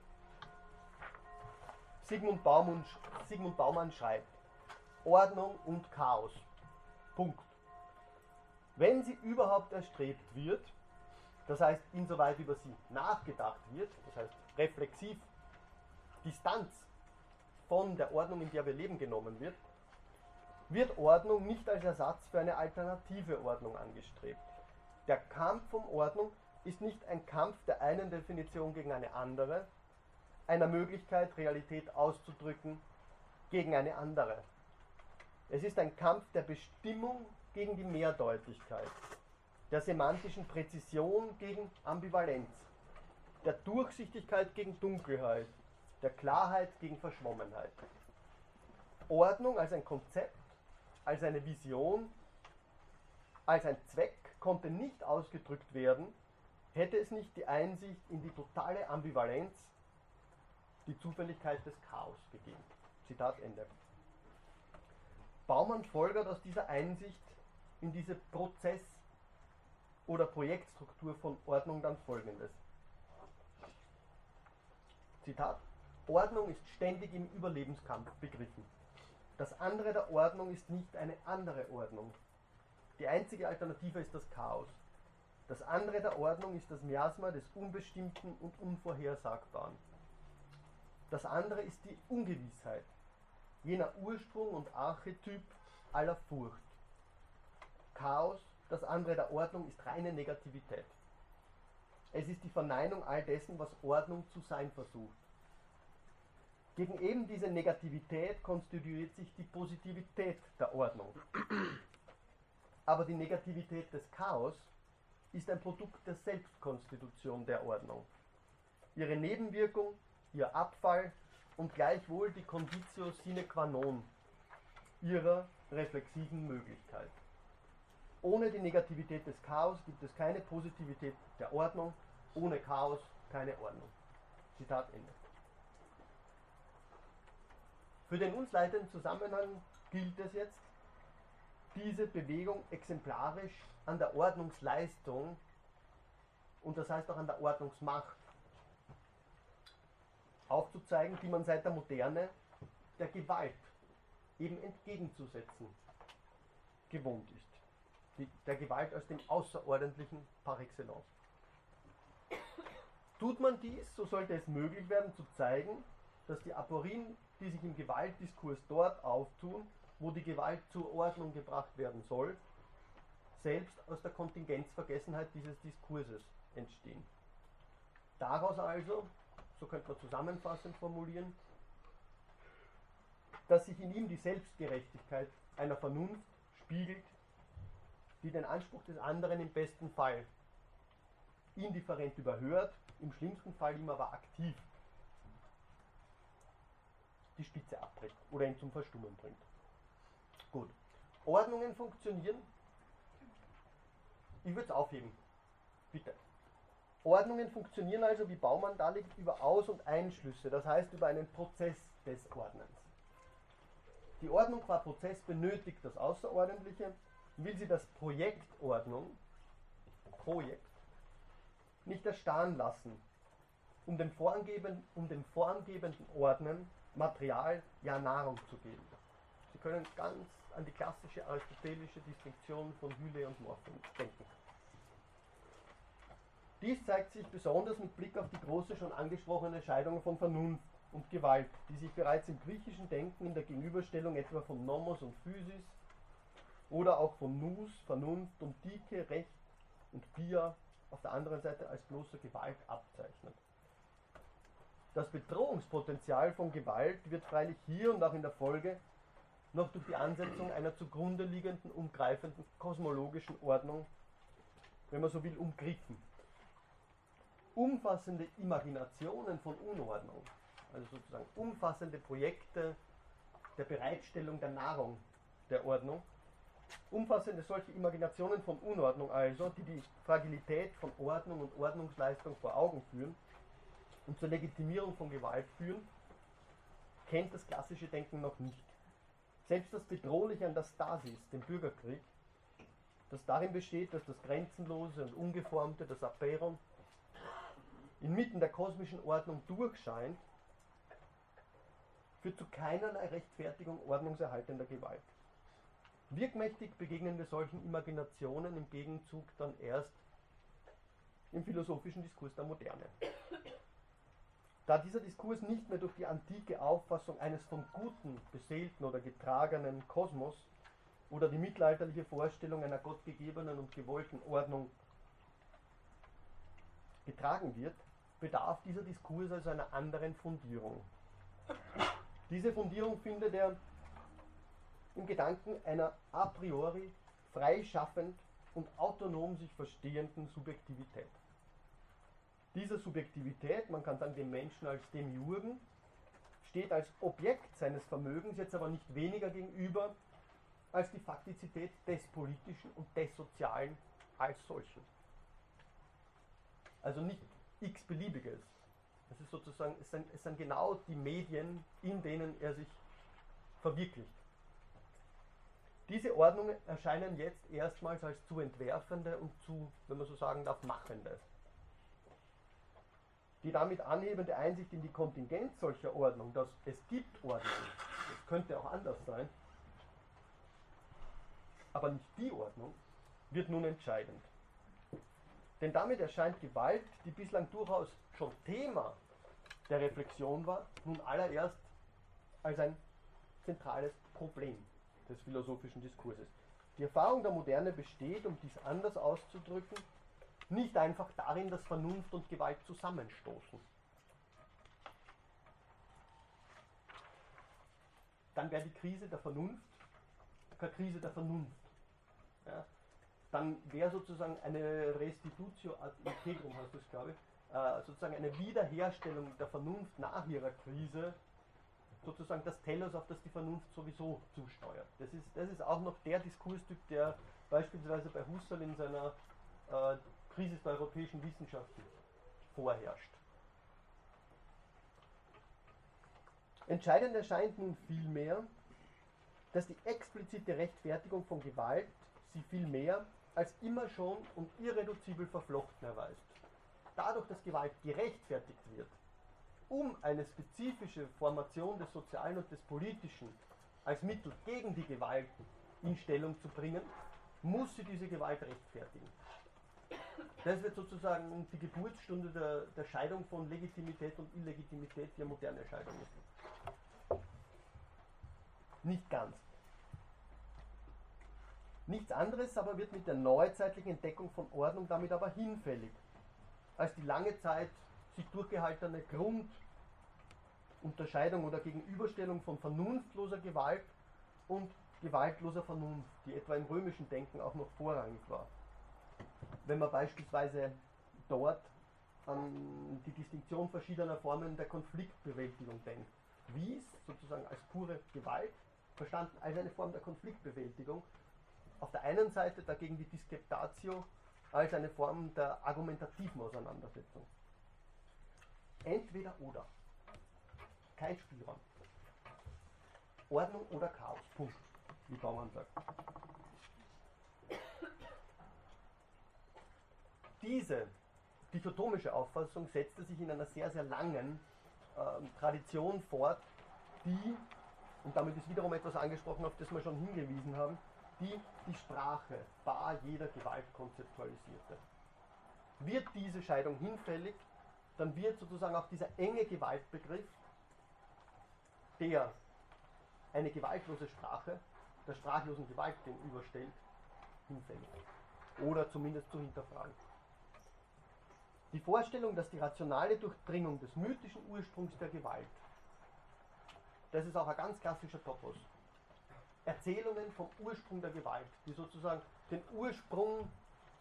Sigmund Baumann, Sigmund Baumann schreibt, Ordnung und Chaos. Punkt. Wenn sie überhaupt erstrebt wird, das heißt, insoweit über sie nachgedacht wird, das heißt, reflexiv Distanz von der Ordnung, in der wir leben, genommen wird, wird Ordnung nicht als Ersatz für eine alternative Ordnung angestrebt. Der Kampf um Ordnung ist nicht ein Kampf der einen Definition gegen eine andere, einer Möglichkeit, Realität auszudrücken, gegen eine andere. Es ist ein Kampf der Bestimmung gegen die Mehrdeutigkeit, der semantischen Präzision gegen Ambivalenz, der Durchsichtigkeit gegen Dunkelheit, der Klarheit gegen Verschwommenheit. Ordnung als ein Konzept, als eine Vision, als ein Zweck konnte nicht ausgedrückt werden, hätte es nicht die Einsicht in die totale Ambivalenz, die Zufälligkeit des Chaos gegeben. Zitat Ende. Baumann folgert aus dieser Einsicht in diese Prozess- oder Projektstruktur von Ordnung dann folgendes. Zitat, Ordnung ist ständig im Überlebenskampf begriffen. Das andere der Ordnung ist nicht eine andere Ordnung. Die einzige Alternative ist das Chaos. Das andere der Ordnung ist das Miasma des Unbestimmten und Unvorhersagbaren. Das andere ist die Ungewissheit, jener Ursprung und Archetyp aller Furcht. Chaos, das andere der Ordnung, ist reine Negativität. Es ist die Verneinung all dessen, was Ordnung zu sein versucht. Gegen eben diese Negativität konstituiert sich die Positivität der Ordnung. Aber die Negativität des Chaos ist ein Produkt der Selbstkonstitution der Ordnung. Ihre Nebenwirkung, ihr Abfall und gleichwohl die Conditio sine qua non ihrer reflexiven Möglichkeit. Ohne die Negativität des Chaos gibt es keine Positivität der Ordnung, ohne Chaos keine Ordnung. Zitat Ende. Für den uns leitenden Zusammenhang gilt es jetzt, diese Bewegung exemplarisch an der Ordnungsleistung und das heißt auch an der Ordnungsmacht aufzuzeigen, die man seit der Moderne der Gewalt eben entgegenzusetzen gewohnt ist. Die, der Gewalt als dem Außerordentlichen par excellence. Tut man dies, so sollte es möglich werden zu zeigen, dass die Aporien, die sich im Gewaltdiskurs dort auftun, wo die Gewalt zur Ordnung gebracht werden soll, selbst aus der Kontingenzvergessenheit dieses Diskurses entstehen. Daraus also, so könnte man zusammenfassend formulieren, dass sich in ihm die Selbstgerechtigkeit einer Vernunft spiegelt, die den Anspruch des anderen im besten Fall indifferent überhört, im schlimmsten Fall ihm aber aktiv die Spitze abtritt oder ihn zum Verstummen bringt. Gut. Ordnungen funktionieren. Ich würde es aufheben. Bitte. Ordnungen funktionieren also, wie Baumann darlegt, über Aus- und Einschlüsse, das heißt über einen Prozess des Ordnens. Die Ordnung qua Prozess benötigt das Außerordentliche, will sie das Projekt Ordnung, Projekt, nicht erstarren lassen, um dem, um dem formgebenden Ordnen Material, ja Nahrung zu geben. Sie können ganz an die klassische aristotelische Distinktion von Hülle und Morphin denken. Dies zeigt sich besonders mit Blick auf die große schon angesprochene Scheidung von Vernunft und Gewalt, die sich bereits im griechischen Denken in der Gegenüberstellung etwa von Nomos und Physis oder auch von Nus, Vernunft und Dike, Recht und Pia auf der anderen Seite als bloße Gewalt abzeichnet. Das Bedrohungspotenzial von Gewalt wird freilich hier und auch in der Folge noch durch die Ansetzung einer zugrunde liegenden, umgreifenden kosmologischen Ordnung, wenn man so will, umgriffen. Umfassende Imaginationen von Unordnung, also sozusagen umfassende Projekte der Bereitstellung der Nahrung der Ordnung, umfassende solche Imaginationen von Unordnung also, die die Fragilität von Ordnung und Ordnungsleistung vor Augen führen, und zur Legitimierung von Gewalt führen, kennt das klassische Denken noch nicht. Selbst das Bedrohliche an der Stasis, dem Bürgerkrieg, das darin besteht, dass das Grenzenlose und Ungeformte, das Aperon, inmitten der kosmischen Ordnung durchscheint, führt zu keinerlei Rechtfertigung ordnungserhaltender Gewalt. Wirkmächtig begegnen wir solchen Imaginationen im Gegenzug dann erst im philosophischen Diskurs der Moderne. Da dieser Diskurs nicht mehr durch die antike Auffassung eines vom Guten beseelten oder getragenen Kosmos oder die mittelalterliche Vorstellung einer gottgegebenen und gewollten Ordnung getragen wird, bedarf dieser Diskurs also einer anderen Fundierung. Diese Fundierung findet er im Gedanken einer a priori freischaffend und autonom sich verstehenden Subjektivität. Dieser Subjektivität, man kann sagen dem Menschen als dem Jurgen, steht als Objekt seines Vermögens jetzt aber nicht weniger gegenüber als die Faktizität des Politischen und des Sozialen als solchen. Also nicht x-beliebiges. Es ist sozusagen, es sind, es sind genau die Medien, in denen er sich verwirklicht. Diese Ordnungen erscheinen jetzt erstmals als zu entwerfende und zu, wenn man so sagen darf, machende. Die damit anhebende Einsicht in die Kontingenz solcher Ordnung, dass es gibt Ordnung, es könnte auch anders sein, aber nicht die Ordnung, wird nun entscheidend. Denn damit erscheint Gewalt, die bislang durchaus schon Thema der Reflexion war, nun allererst als ein zentrales Problem des philosophischen Diskurses. Die Erfahrung der Moderne besteht, um dies anders auszudrücken, nicht einfach darin, dass Vernunft und Gewalt zusammenstoßen. Dann wäre die Krise der Vernunft keine Krise der Vernunft. Ja? Dann wäre sozusagen eine Restitutio ad integrum, heißt das glaube ich, äh, sozusagen eine Wiederherstellung der Vernunft nach ihrer Krise sozusagen das Telos, auf das die Vernunft sowieso zusteuert. Das ist, das ist auch noch der Diskurstyp, der beispielsweise bei Husserl in seiner äh, Krise der europäischen Wissenschaften vorherrscht. Entscheidend erscheint nun vielmehr, dass die explizite Rechtfertigung von Gewalt sie vielmehr als immer schon und irreduzibel verflochten erweist. Dadurch, dass Gewalt gerechtfertigt wird, um eine spezifische Formation des Sozialen und des Politischen als Mittel gegen die Gewalt in Stellung zu bringen, muss sie diese Gewalt rechtfertigen. Das wird sozusagen die Geburtsstunde der, der Scheidung von Legitimität und Illegitimität, die eine moderne Scheidung ist. Nicht ganz. Nichts anderes aber wird mit der neuzeitlichen Entdeckung von Ordnung damit aber hinfällig, als die lange Zeit sich durchgehaltene Grundunterscheidung oder Gegenüberstellung von vernunftloser Gewalt und gewaltloser Vernunft, die etwa im römischen Denken auch noch vorrangig war. Wenn man beispielsweise dort an die Distinktion verschiedener Formen der Konfliktbewältigung denkt. Wies sozusagen als pure Gewalt, verstanden als eine Form der Konfliktbewältigung. Auf der einen Seite dagegen die Diskreptatio als eine Form der argumentativen Auseinandersetzung. Entweder oder. Kein Spielraum. Ordnung oder Chaos. Punkt. Wie Baumann sagt. Diese dichotomische Auffassung setzte sich in einer sehr, sehr langen ähm, Tradition fort, die, und damit ist wiederum etwas angesprochen, auf das wir schon hingewiesen haben, die die Sprache bar jeder Gewalt konzeptualisierte. Wird diese Scheidung hinfällig, dann wird sozusagen auch dieser enge Gewaltbegriff, der eine gewaltlose Sprache der sprachlosen Gewalt gegenüberstellt, hinfällig. Oder zumindest zu hinterfragen. Die Vorstellung, dass die rationale Durchdringung des mythischen Ursprungs der Gewalt, das ist auch ein ganz klassischer Topos, Erzählungen vom Ursprung der Gewalt, die sozusagen den Ursprung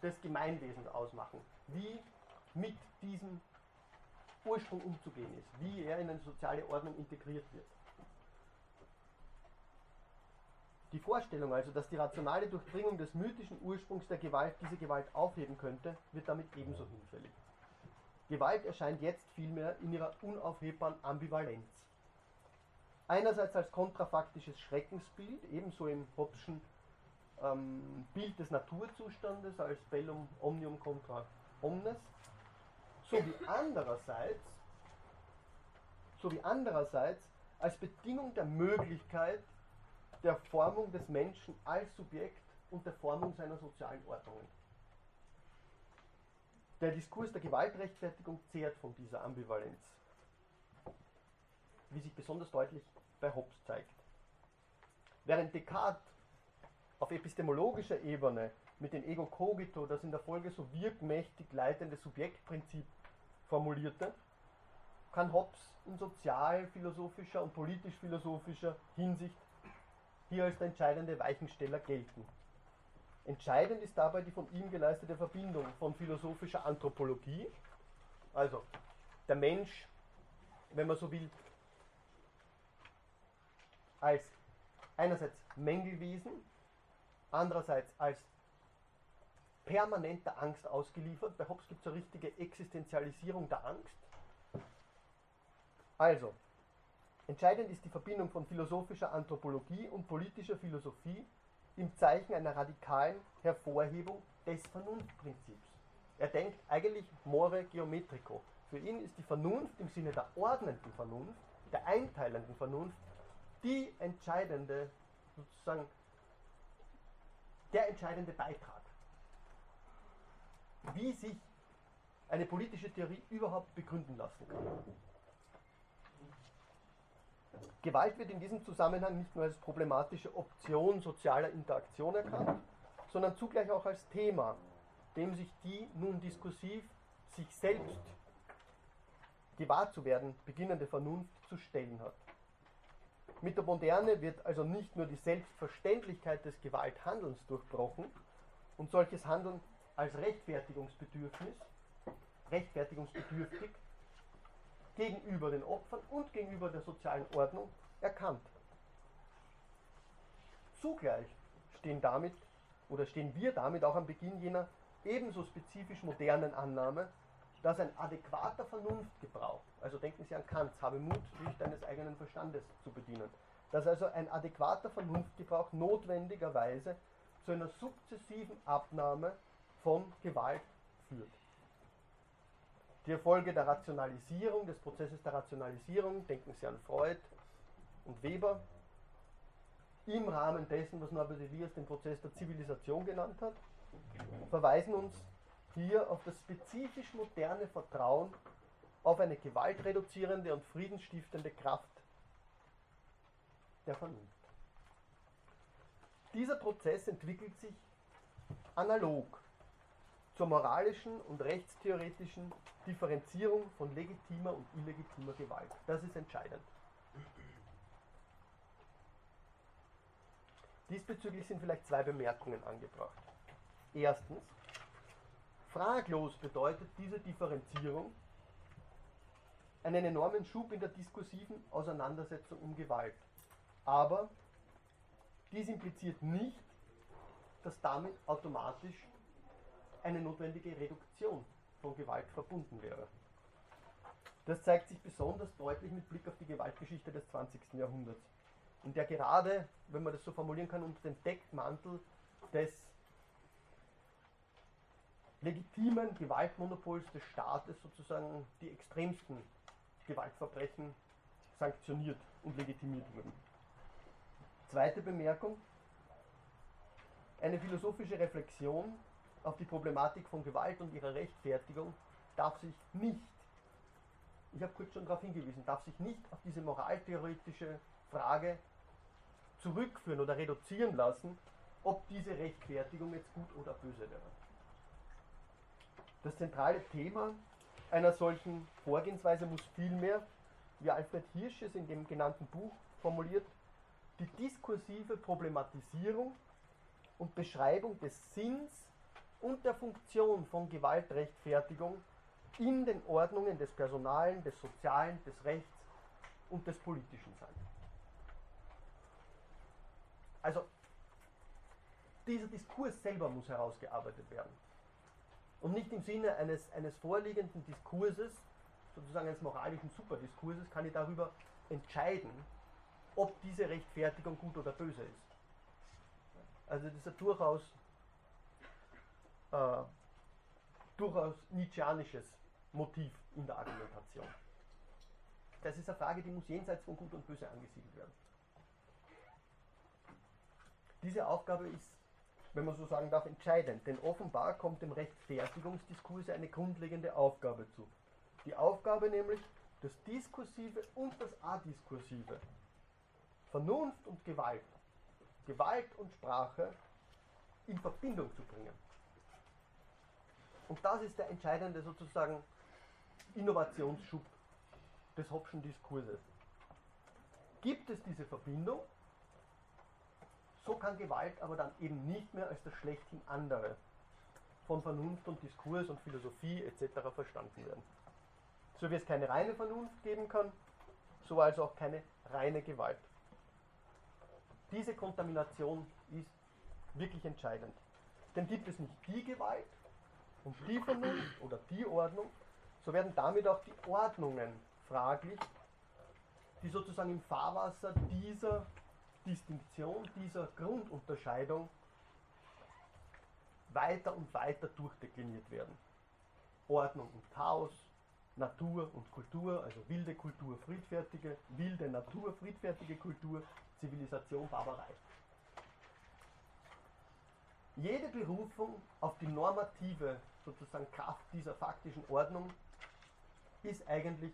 des Gemeinwesens ausmachen, wie mit diesem Ursprung umzugehen ist, wie er in eine soziale Ordnung integriert wird. Die Vorstellung also, dass die rationale Durchdringung des mythischen Ursprungs der Gewalt diese Gewalt aufheben könnte, wird damit ebenso hinfällig. Gewalt erscheint jetzt vielmehr in ihrer unaufhebbaren Ambivalenz. Einerseits als kontrafaktisches Schreckensbild, ebenso im Hobbschen ähm, Bild des Naturzustandes als Bellum omnium contra omnes, sowie andererseits, sowie andererseits als Bedingung der Möglichkeit der Formung des Menschen als Subjekt und der Formung seiner sozialen Ordnungen. Der Diskurs der Gewaltrechtfertigung zehrt von dieser Ambivalenz, wie sich besonders deutlich bei Hobbes zeigt. Während Descartes auf epistemologischer Ebene mit dem Ego cogito das in der Folge so wirkmächtig leitende Subjektprinzip formulierte, kann Hobbes in sozialphilosophischer und politisch-philosophischer Hinsicht hier als der entscheidende Weichensteller gelten. Entscheidend ist dabei die von ihm geleistete Verbindung von philosophischer Anthropologie, also der Mensch, wenn man so will, als einerseits Mängelwesen, andererseits als permanenter Angst ausgeliefert. Bei Hobbes gibt es eine richtige Existenzialisierung der Angst. Also, entscheidend ist die Verbindung von philosophischer Anthropologie und politischer Philosophie im Zeichen einer radikalen Hervorhebung des Vernunftprinzips. Er denkt eigentlich more geometrico. Für ihn ist die Vernunft im Sinne der ordnenden Vernunft, der einteilenden Vernunft, die entscheidende, sozusagen, der entscheidende Beitrag. Wie sich eine politische Theorie überhaupt begründen lassen kann. Gewalt wird in diesem Zusammenhang nicht nur als problematische Option sozialer Interaktion erkannt, sondern zugleich auch als Thema, dem sich die nun diskursiv sich selbst gewahr zu werden beginnende Vernunft zu stellen hat. Mit der Moderne wird also nicht nur die Selbstverständlichkeit des Gewalthandelns durchbrochen und solches Handeln als Rechtfertigungsbedürfnis, rechtfertigungsbedürftig gegenüber den Opfern und gegenüber der sozialen Ordnung erkannt. Zugleich stehen damit oder stehen wir damit auch am Beginn jener ebenso spezifisch modernen Annahme, dass ein adäquater Vernunftgebrauch, also denken Sie an Kant, habe Mut, dich deines eigenen Verstandes zu bedienen, dass also ein adäquater Vernunftgebrauch notwendigerweise zu einer sukzessiven Abnahme von Gewalt führt. Die Erfolge der Rationalisierung, des Prozesses der Rationalisierung, denken Sie an Freud und Weber, im Rahmen dessen, was Norbert Elias den Prozess der Zivilisation genannt hat, verweisen uns hier auf das spezifisch moderne Vertrauen auf eine gewaltreduzierende und friedensstiftende Kraft der Vernunft. Dieser Prozess entwickelt sich analog zur moralischen und rechtstheoretischen Differenzierung von legitimer und illegitimer Gewalt. Das ist entscheidend. Diesbezüglich sind vielleicht zwei Bemerkungen angebracht. Erstens, fraglos bedeutet diese Differenzierung einen enormen Schub in der diskursiven Auseinandersetzung um Gewalt. Aber dies impliziert nicht, dass damit automatisch eine notwendige Reduktion von Gewalt verbunden wäre. Das zeigt sich besonders deutlich mit Blick auf die Gewaltgeschichte des 20. Jahrhunderts, in der gerade, wenn man das so formulieren kann, unter dem Deckmantel des legitimen Gewaltmonopols des Staates sozusagen die extremsten Gewaltverbrechen sanktioniert und legitimiert wurden. Zweite Bemerkung. Eine philosophische Reflexion auf die Problematik von Gewalt und ihrer Rechtfertigung darf sich nicht, ich habe kurz schon darauf hingewiesen, darf sich nicht auf diese moraltheoretische Frage zurückführen oder reduzieren lassen, ob diese Rechtfertigung jetzt gut oder böse wäre. Das zentrale Thema einer solchen Vorgehensweise muss vielmehr, wie Alfred Hirsch es in dem genannten Buch formuliert, die diskursive Problematisierung und Beschreibung des Sinns und der Funktion von Gewaltrechtfertigung in den Ordnungen des Personalen, des Sozialen, des Rechts und des Politischen sein. Also dieser Diskurs selber muss herausgearbeitet werden. Und nicht im Sinne eines, eines vorliegenden Diskurses, sozusagen eines moralischen Superdiskurses, kann ich darüber entscheiden, ob diese Rechtfertigung gut oder böse ist. Also das ist ein durchaus, äh, durchaus nietzscheanisches Motiv in der Argumentation. Das ist eine Frage, die muss jenseits von Gut und Böse angesiedelt werden. Diese Aufgabe ist, wenn man so sagen darf, entscheidend, denn offenbar kommt dem Rechtfertigungsdiskurs eine grundlegende Aufgabe zu. Die Aufgabe nämlich, das Diskursive und das Adiskursive, Vernunft und Gewalt, Gewalt und Sprache in Verbindung zu bringen. Und das ist der entscheidende sozusagen Innovationsschub des Hobbschen Diskurses. Gibt es diese Verbindung, so kann Gewalt aber dann eben nicht mehr als das schlechthin andere von Vernunft und Diskurs und Philosophie etc. verstanden werden. So wie es keine reine Vernunft geben kann, so also auch keine reine Gewalt. Diese Kontamination ist wirklich entscheidend. Denn gibt es nicht die Gewalt und die Vernunft oder die Ordnung, so werden damit auch die Ordnungen fraglich, die sozusagen im Fahrwasser dieser Distinktion, dieser Grundunterscheidung weiter und weiter durchdekliniert werden. Ordnung und Chaos, Natur und Kultur, also wilde Kultur, friedfertige, wilde Natur, friedfertige Kultur, Zivilisation, Barbarei. Jede Berufung auf die normative sozusagen Kraft dieser faktischen Ordnung ist eigentlich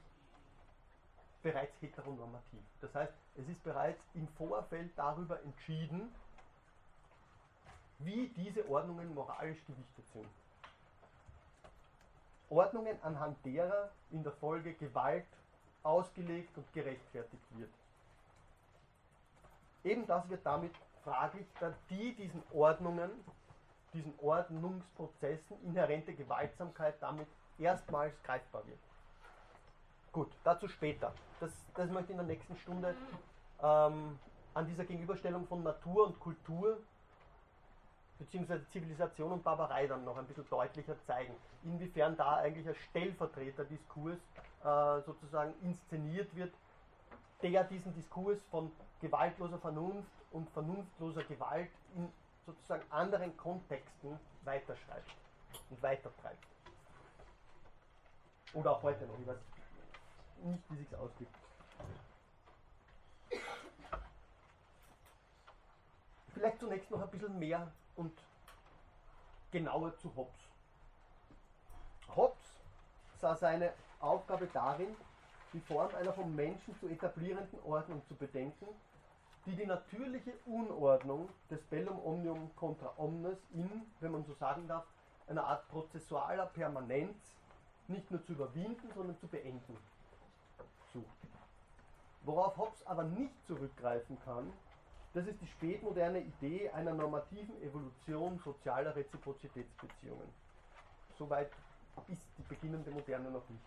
bereits heteronormativ. Das heißt, es ist bereits im Vorfeld darüber entschieden, wie diese Ordnungen moralisch gewichtet sind. Ordnungen, anhand derer in der Folge Gewalt ausgelegt und gerechtfertigt wird. Eben das wird damit fraglich, da die diesen Ordnungen, diesen Ordnungsprozessen inhärente Gewaltsamkeit damit erstmals greifbar wird. Gut, dazu später. Das, das möchte ich in der nächsten Stunde ähm, an dieser Gegenüberstellung von Natur und Kultur beziehungsweise Zivilisation und Barbarei dann noch ein bisschen deutlicher zeigen, inwiefern da eigentlich ein Stellvertreterdiskurs äh, sozusagen inszeniert wird, der diesen Diskurs von gewaltloser Vernunft und vernunftloser Gewalt in sozusagen anderen Kontexten weiterschreibt und weitertreibt. Oder auch heute noch, ich weiß nicht, wie sich ausgibt. Vielleicht zunächst noch ein bisschen mehr und genauer zu Hobbes. Hobbes sah seine Aufgabe darin, die Form einer vom Menschen zu etablierenden Ordnung zu bedenken, die die natürliche Unordnung des Bellum Omnium contra Omnes in, wenn man so sagen darf, einer Art prozessualer Permanenz nicht nur zu überwinden, sondern zu beenden sucht. Worauf Hobbes aber nicht zurückgreifen kann, das ist die spätmoderne Idee einer normativen Evolution sozialer Reziprozitätsbeziehungen. Soweit ist die beginnende Moderne noch nicht.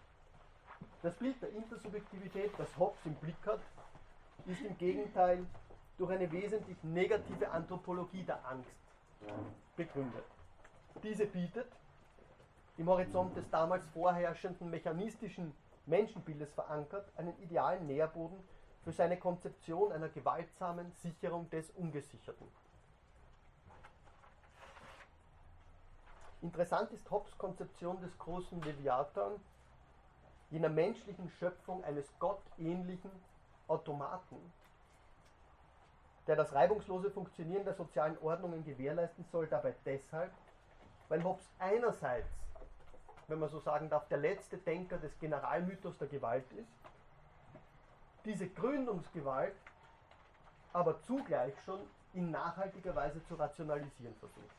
Das Bild der Intersubjektivität, das Hobbes im Blick hat, ist im Gegenteil durch eine wesentlich negative Anthropologie der Angst begründet. Diese bietet im Horizont des damals vorherrschenden mechanistischen Menschenbildes verankert einen idealen Nährboden für seine Konzeption einer gewaltsamen Sicherung des Ungesicherten. Interessant ist Hobbes Konzeption des großen Leviathan, jener menschlichen Schöpfung eines gottähnlichen Automaten, der das reibungslose Funktionieren der sozialen Ordnungen gewährleisten soll, dabei deshalb, weil Hobbes einerseits wenn man so sagen darf, der letzte Denker des Generalmythos der Gewalt ist, diese Gründungsgewalt aber zugleich schon in nachhaltiger Weise zu rationalisieren versucht.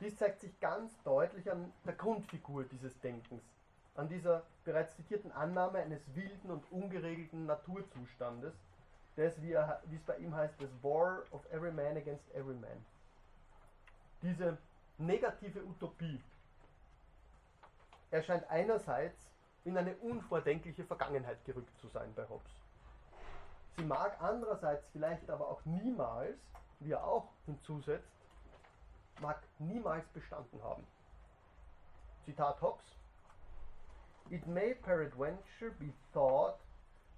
Dies zeigt sich ganz deutlich an der Grundfigur dieses Denkens, an dieser bereits zitierten Annahme eines wilden und ungeregelten Naturzustandes, des, wie, er, wie es bei ihm heißt, des War of Every Man Against Every Man. Diese negative Utopie, erscheint einerseits in eine unvordenkliche Vergangenheit gerückt zu sein bei Hobbes. Sie mag andererseits vielleicht aber auch niemals, wie er auch hinzusetzt, mag niemals bestanden haben. Zitat Hobbes. It may peradventure be thought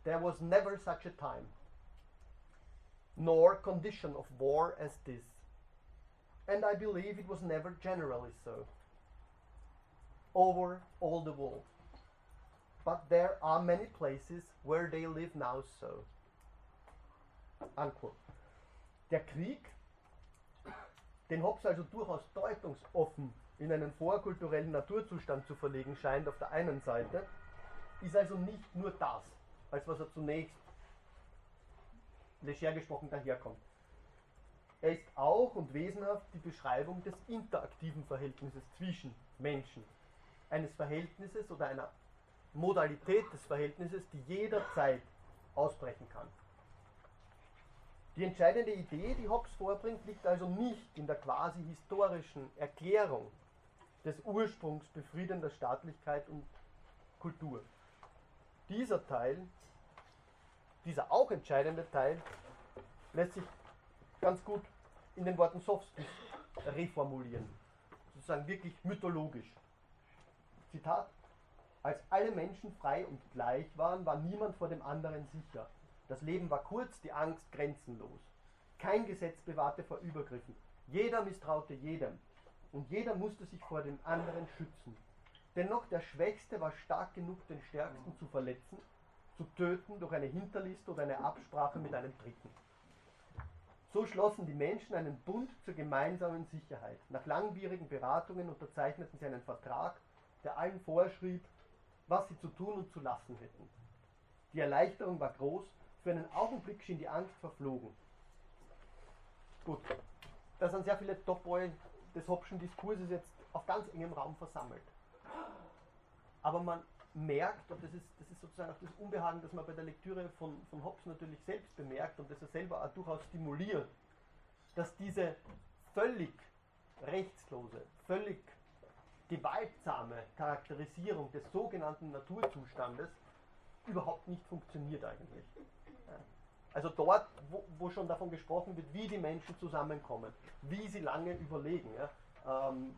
there was never such a time. nor condition of war as this. And I believe it was never generally so. Over all the world. But there are many places where they live now so. Unquote. Der Krieg, den Hobbes also durchaus deutungsoffen in einen vorkulturellen Naturzustand zu verlegen scheint auf der einen Seite, ist also nicht nur das, als was er zunächst leger gesprochen daherkommt. Er ist auch und wesenhaft die Beschreibung des interaktiven Verhältnisses zwischen Menschen, eines Verhältnisses oder einer Modalität des Verhältnisses, die jederzeit ausbrechen kann. Die entscheidende Idee, die Hobbes vorbringt, liegt also nicht in der quasi historischen Erklärung des Ursprungs befriedender Staatlichkeit und Kultur. Dieser Teil, dieser auch entscheidende Teil, lässt sich ganz gut in den Worten Sofskis reformulieren. Sozusagen wirklich mythologisch. Zitat: Als alle Menschen frei und gleich waren, war niemand vor dem anderen sicher. Das Leben war kurz, die Angst grenzenlos. Kein Gesetz bewahrte vor Übergriffen. Jeder misstraute jedem. Und jeder musste sich vor dem anderen schützen. Dennoch der Schwächste war stark genug, den Stärksten zu verletzen, zu töten durch eine Hinterliste oder eine Absprache mit einem Dritten. So schlossen die Menschen einen Bund zur gemeinsamen Sicherheit. Nach langwierigen Beratungen unterzeichneten sie einen Vertrag, der allen vorschrieb, was sie zu tun und zu lassen hätten. Die Erleichterung war groß, für einen Augenblick schien die Angst verflogen. Gut, da sind sehr viele Topoi des Hobbschen Diskurses jetzt auf ganz engem Raum versammelt. Aber man merkt, und das ist, das ist sozusagen auch das Unbehagen, das man bei der Lektüre von, von Hobbes natürlich selbst bemerkt und das er selber auch durchaus stimuliert, dass diese völlig rechtslose, völlig gewaltsame Charakterisierung des sogenannten Naturzustandes überhaupt nicht funktioniert eigentlich. Also dort, wo, wo, schon davon gesprochen wird, wie die Menschen zusammenkommen, wie sie lange überlegen, ja, ähm,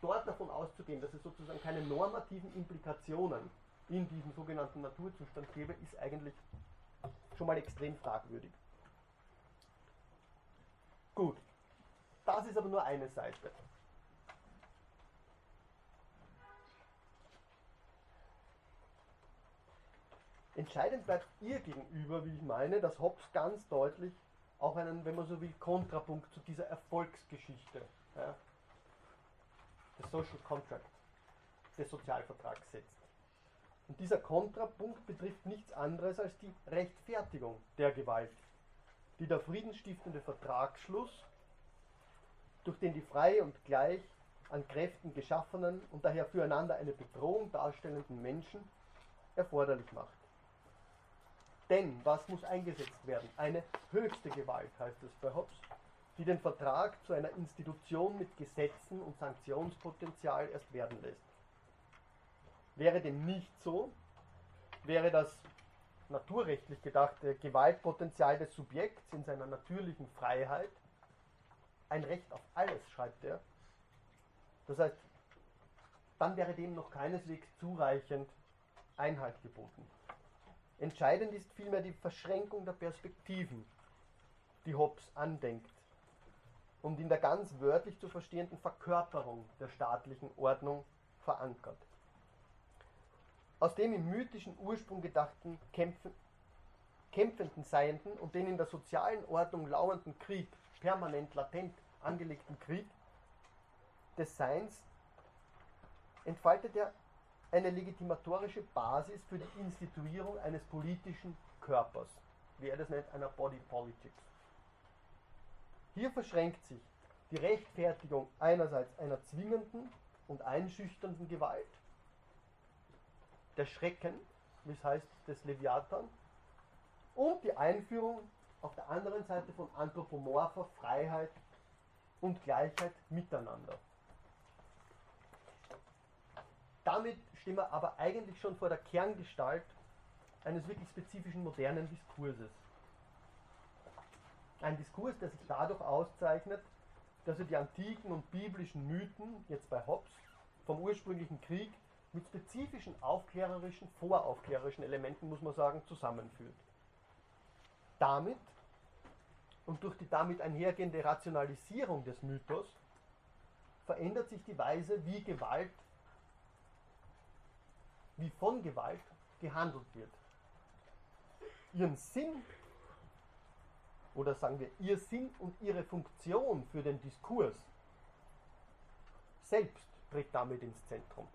dort davon auszugehen, dass es sozusagen keine normativen Implikationen in diesem sogenannten Naturzustand gäbe, ist eigentlich schon mal extrem fragwürdig. Gut, das ist aber nur eine Seite. Entscheidend bleibt ihr gegenüber, wie ich meine, dass Hobbes ganz deutlich auch einen, wenn man so will, Kontrapunkt zu dieser Erfolgsgeschichte ja, des Social Contract, des Sozialvertrags setzt. Und dieser Kontrapunkt betrifft nichts anderes als die Rechtfertigung der Gewalt, die der friedensstiftende Vertragsschluss, durch den die frei und gleich an Kräften geschaffenen und daher füreinander eine Bedrohung darstellenden Menschen erforderlich macht. Denn was muss eingesetzt werden? Eine höchste Gewalt heißt es bei Hobbes, die den Vertrag zu einer Institution mit Gesetzen und Sanktionspotenzial erst werden lässt. Wäre dem nicht so, wäre das naturrechtlich gedachte Gewaltpotenzial des Subjekts in seiner natürlichen Freiheit ein Recht auf alles, schreibt er. Das heißt, dann wäre dem noch keineswegs zureichend Einhalt geboten. Entscheidend ist vielmehr die Verschränkung der Perspektiven, die Hobbes andenkt und in der ganz wörtlich zu verstehenden Verkörperung der staatlichen Ordnung verankert. Aus dem im mythischen Ursprung gedachten Kämpfen, kämpfenden Seienden und den in der sozialen Ordnung lauernden Krieg, permanent latent angelegten Krieg des Seins, entfaltet er eine legitimatorische Basis für die Instituierung eines politischen Körpers, wie er das nennt, einer Body Politics. Hier verschränkt sich die Rechtfertigung einerseits einer zwingenden und einschüchternden Gewalt, der Schrecken, wie es heißt, des Leviathan, und die Einführung auf der anderen Seite von anthropomorpher Freiheit und Gleichheit miteinander. Damit wir aber eigentlich schon vor der Kerngestalt eines wirklich spezifischen modernen Diskurses. Ein Diskurs, der sich dadurch auszeichnet, dass er die antiken und biblischen Mythen, jetzt bei Hobbes, vom ursprünglichen Krieg mit spezifischen aufklärerischen, voraufklärerischen Elementen, muss man sagen, zusammenführt. Damit und durch die damit einhergehende Rationalisierung des Mythos verändert sich die Weise, wie Gewalt, wie von Gewalt gehandelt wird. Ihren Sinn oder sagen wir ihr Sinn und ihre Funktion für den Diskurs selbst tritt damit ins Zentrum.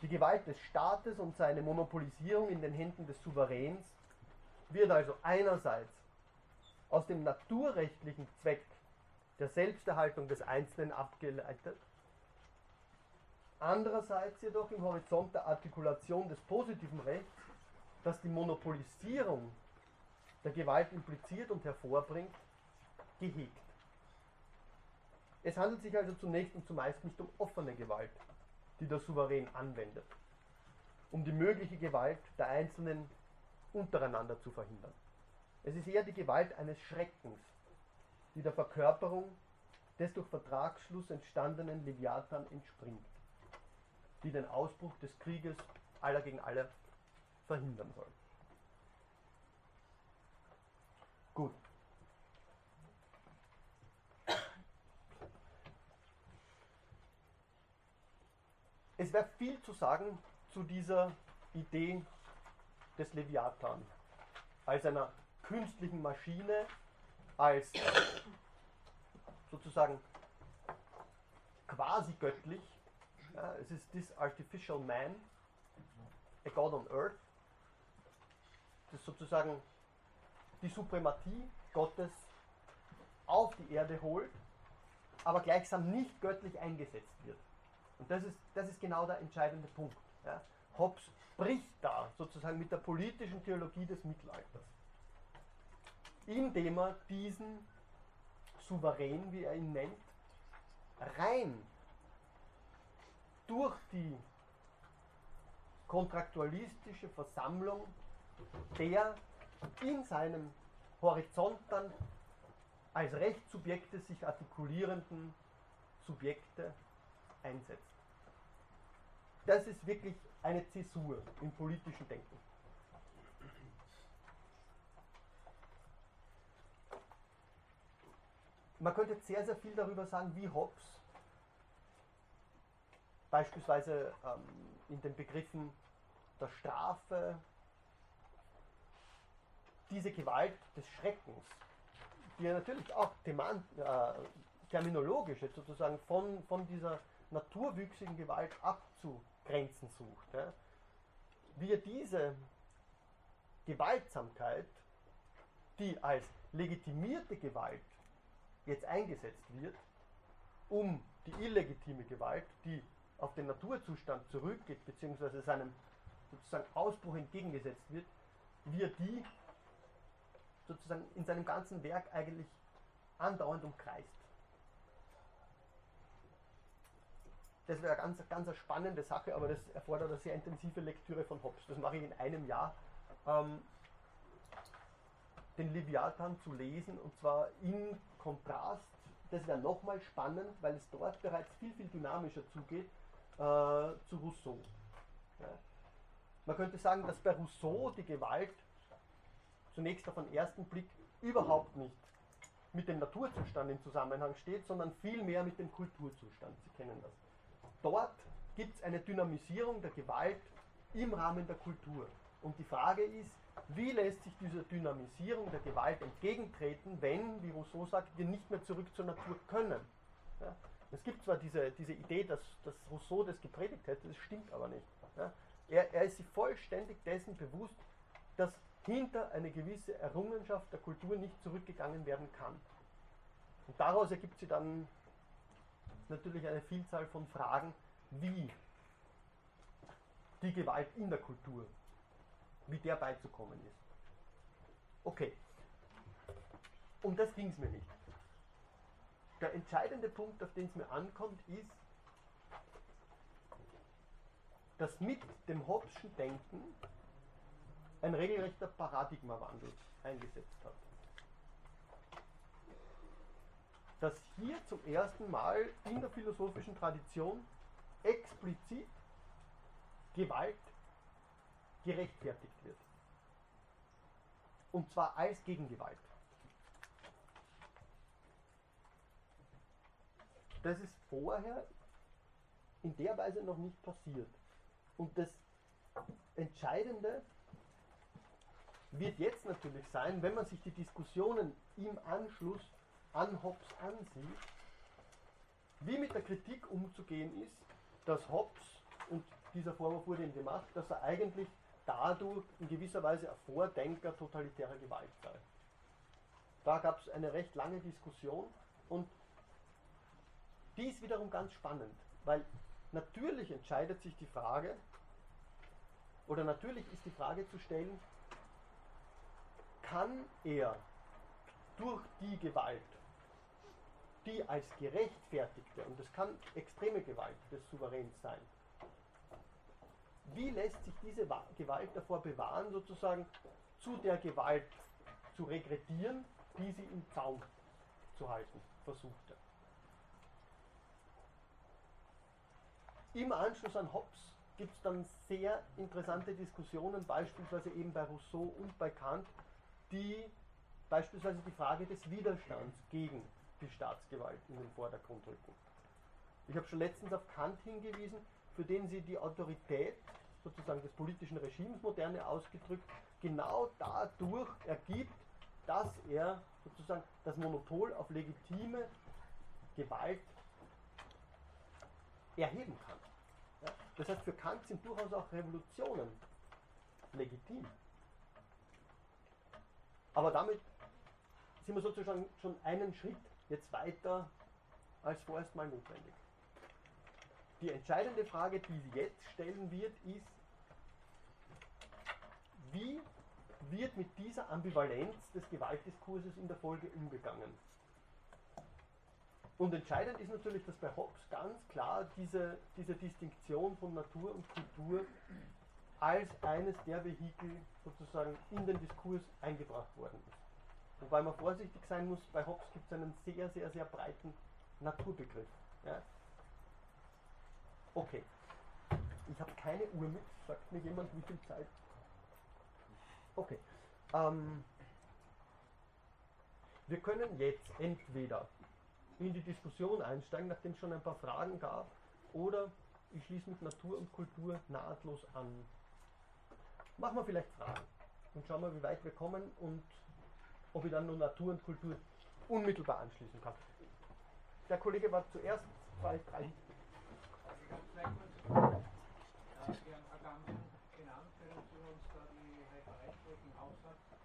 Die Gewalt des Staates und seine Monopolisierung in den Händen des Souveräns wird also einerseits aus dem naturrechtlichen Zweck der Selbsterhaltung des Einzelnen abgeleitet, andererseits jedoch im Horizont der Artikulation des positiven Rechts, das die Monopolisierung der Gewalt impliziert und hervorbringt, gehegt. Es handelt sich also zunächst und zumeist nicht um offene Gewalt, die der Souverän anwendet, um die mögliche Gewalt der Einzelnen untereinander zu verhindern. Es ist eher die Gewalt eines Schreckens, die der Verkörperung des durch Vertragsschluss entstandenen Leviathan entspringt, die den Ausbruch des Krieges aller gegen alle verhindern soll. Gut. Es wäre viel zu sagen zu dieser Idee des Leviathan als einer künstlichen Maschine, als sozusagen quasi göttlich. Ja, es ist this artificial man, a God on earth. Das ist sozusagen die Suprematie Gottes auf die Erde holt, aber gleichsam nicht göttlich eingesetzt wird. Und das ist, das ist genau der entscheidende Punkt. Ja. Hobbes bricht da sozusagen mit der politischen Theologie des Mittelalters, indem er diesen Souverän, wie er ihn nennt, rein durch die kontraktualistische Versammlung der in seinem Horizont dann als Rechtssubjekte sich artikulierenden Subjekte einsetzt. Das ist wirklich eine Zäsur im politischen Denken. Man könnte jetzt sehr, sehr viel darüber sagen, wie Hobbes beispielsweise ähm, in den Begriffen der Strafe, diese Gewalt des Schreckens, die ja natürlich auch äh, terminologisch jetzt sozusagen von, von dieser naturwüchsigen Gewalt abzugrenzen sucht, ja, wie er diese Gewaltsamkeit, die als legitimierte Gewalt jetzt eingesetzt wird, um die illegitime Gewalt, die auf den Naturzustand zurückgeht, beziehungsweise seinem sozusagen Ausbruch entgegengesetzt wird, wie er die sozusagen in seinem ganzen Werk eigentlich andauernd umkreist. Das wäre eine ganz, ganz eine spannende Sache, aber das erfordert eine sehr intensive Lektüre von Hobbes. Das mache ich in einem Jahr. Ähm, den Leviathan zu lesen und zwar in Kontrast, das wäre nochmal spannend, weil es dort bereits viel, viel dynamischer zugeht, äh, zu Rousseau. Ja. Man könnte sagen, dass bei Rousseau die Gewalt zunächst auf den ersten Blick überhaupt nicht mit dem Naturzustand im Zusammenhang steht, sondern vielmehr mit dem Kulturzustand. Sie kennen das. Dort gibt es eine Dynamisierung der Gewalt im Rahmen der Kultur. Und die Frage ist, wie lässt sich dieser Dynamisierung der Gewalt entgegentreten, wenn, wie Rousseau sagt, wir nicht mehr zurück zur Natur können? Ja? Es gibt zwar diese, diese Idee, dass, dass Rousseau das gepredigt hätte, das stimmt aber nicht. Ja? Er, er ist sich vollständig dessen bewusst, dass hinter eine gewisse Errungenschaft der Kultur nicht zurückgegangen werden kann. Und daraus ergibt sich dann natürlich eine Vielzahl von Fragen, wie die Gewalt in der Kultur, wie der beizukommen ist. Okay, um das ging es mir nicht. Der entscheidende Punkt, auf den es mir ankommt, ist, dass mit dem Hobbes'schen Denken ein regelrechter Paradigmawandel eingesetzt hat. Dass hier zum ersten Mal in der philosophischen Tradition explizit Gewalt gerechtfertigt wird. Und zwar als Gegengewalt. Das ist vorher in der Weise noch nicht passiert. Und das Entscheidende wird jetzt natürlich sein, wenn man sich die Diskussionen im Anschluss an Hobbes ansieht, wie mit der Kritik umzugehen ist, dass Hobbes, und dieser Vorwurf wurde ihm gemacht, dass er eigentlich dadurch in gewisser Weise ein Vordenker totalitärer Gewalt sei. Da gab es eine recht lange Diskussion und die ist wiederum ganz spannend, weil natürlich entscheidet sich die Frage, oder natürlich ist die Frage zu stellen, kann er durch die Gewalt, die als gerechtfertigte, und das kann extreme Gewalt des Souveräns sein, wie lässt sich diese Gewalt davor bewahren, sozusagen zu der Gewalt zu regredieren, die sie im Zaum zu halten versuchte. Im Anschluss an Hobbes gibt es dann sehr interessante Diskussionen, beispielsweise eben bei Rousseau und bei Kant, die beispielsweise die Frage des Widerstands gegen die Staatsgewalt in den Vordergrund rücken. Ich habe schon letztens auf Kant hingewiesen, für den sie die Autorität sozusagen des politischen Regimes, moderne ausgedrückt, genau dadurch ergibt, dass er sozusagen das Monopol auf legitime Gewalt erheben kann. Ja? Das heißt, für Kant sind durchaus auch Revolutionen legitim. Aber damit sind wir sozusagen schon einen Schritt jetzt weiter als vorerst mal notwendig. Die entscheidende Frage, die sie jetzt stellen wird, ist, wie wird mit dieser Ambivalenz des Gewaltdiskurses in der Folge umgegangen? Und entscheidend ist natürlich, dass bei Hobbes ganz klar diese, diese Distinktion von Natur und Kultur als eines der Vehikel sozusagen in den Diskurs eingebracht worden ist. Wobei man vorsichtig sein muss, bei Hobbes gibt es einen sehr, sehr, sehr breiten Naturbegriff. Ja? Okay. Ich habe keine Uhr mit, sagt mir jemand, wie viel Zeit? Okay. Ähm, wir können jetzt entweder in die Diskussion einsteigen, nachdem es schon ein paar Fragen gab, oder ich schließe mit Natur und Kultur nahtlos an. Machen wir vielleicht Fragen und schauen wir, wie weit wir kommen und ob ich dann nur Natur und Kultur unmittelbar anschließen kann. Der Kollege war zuerst, zwei, drei.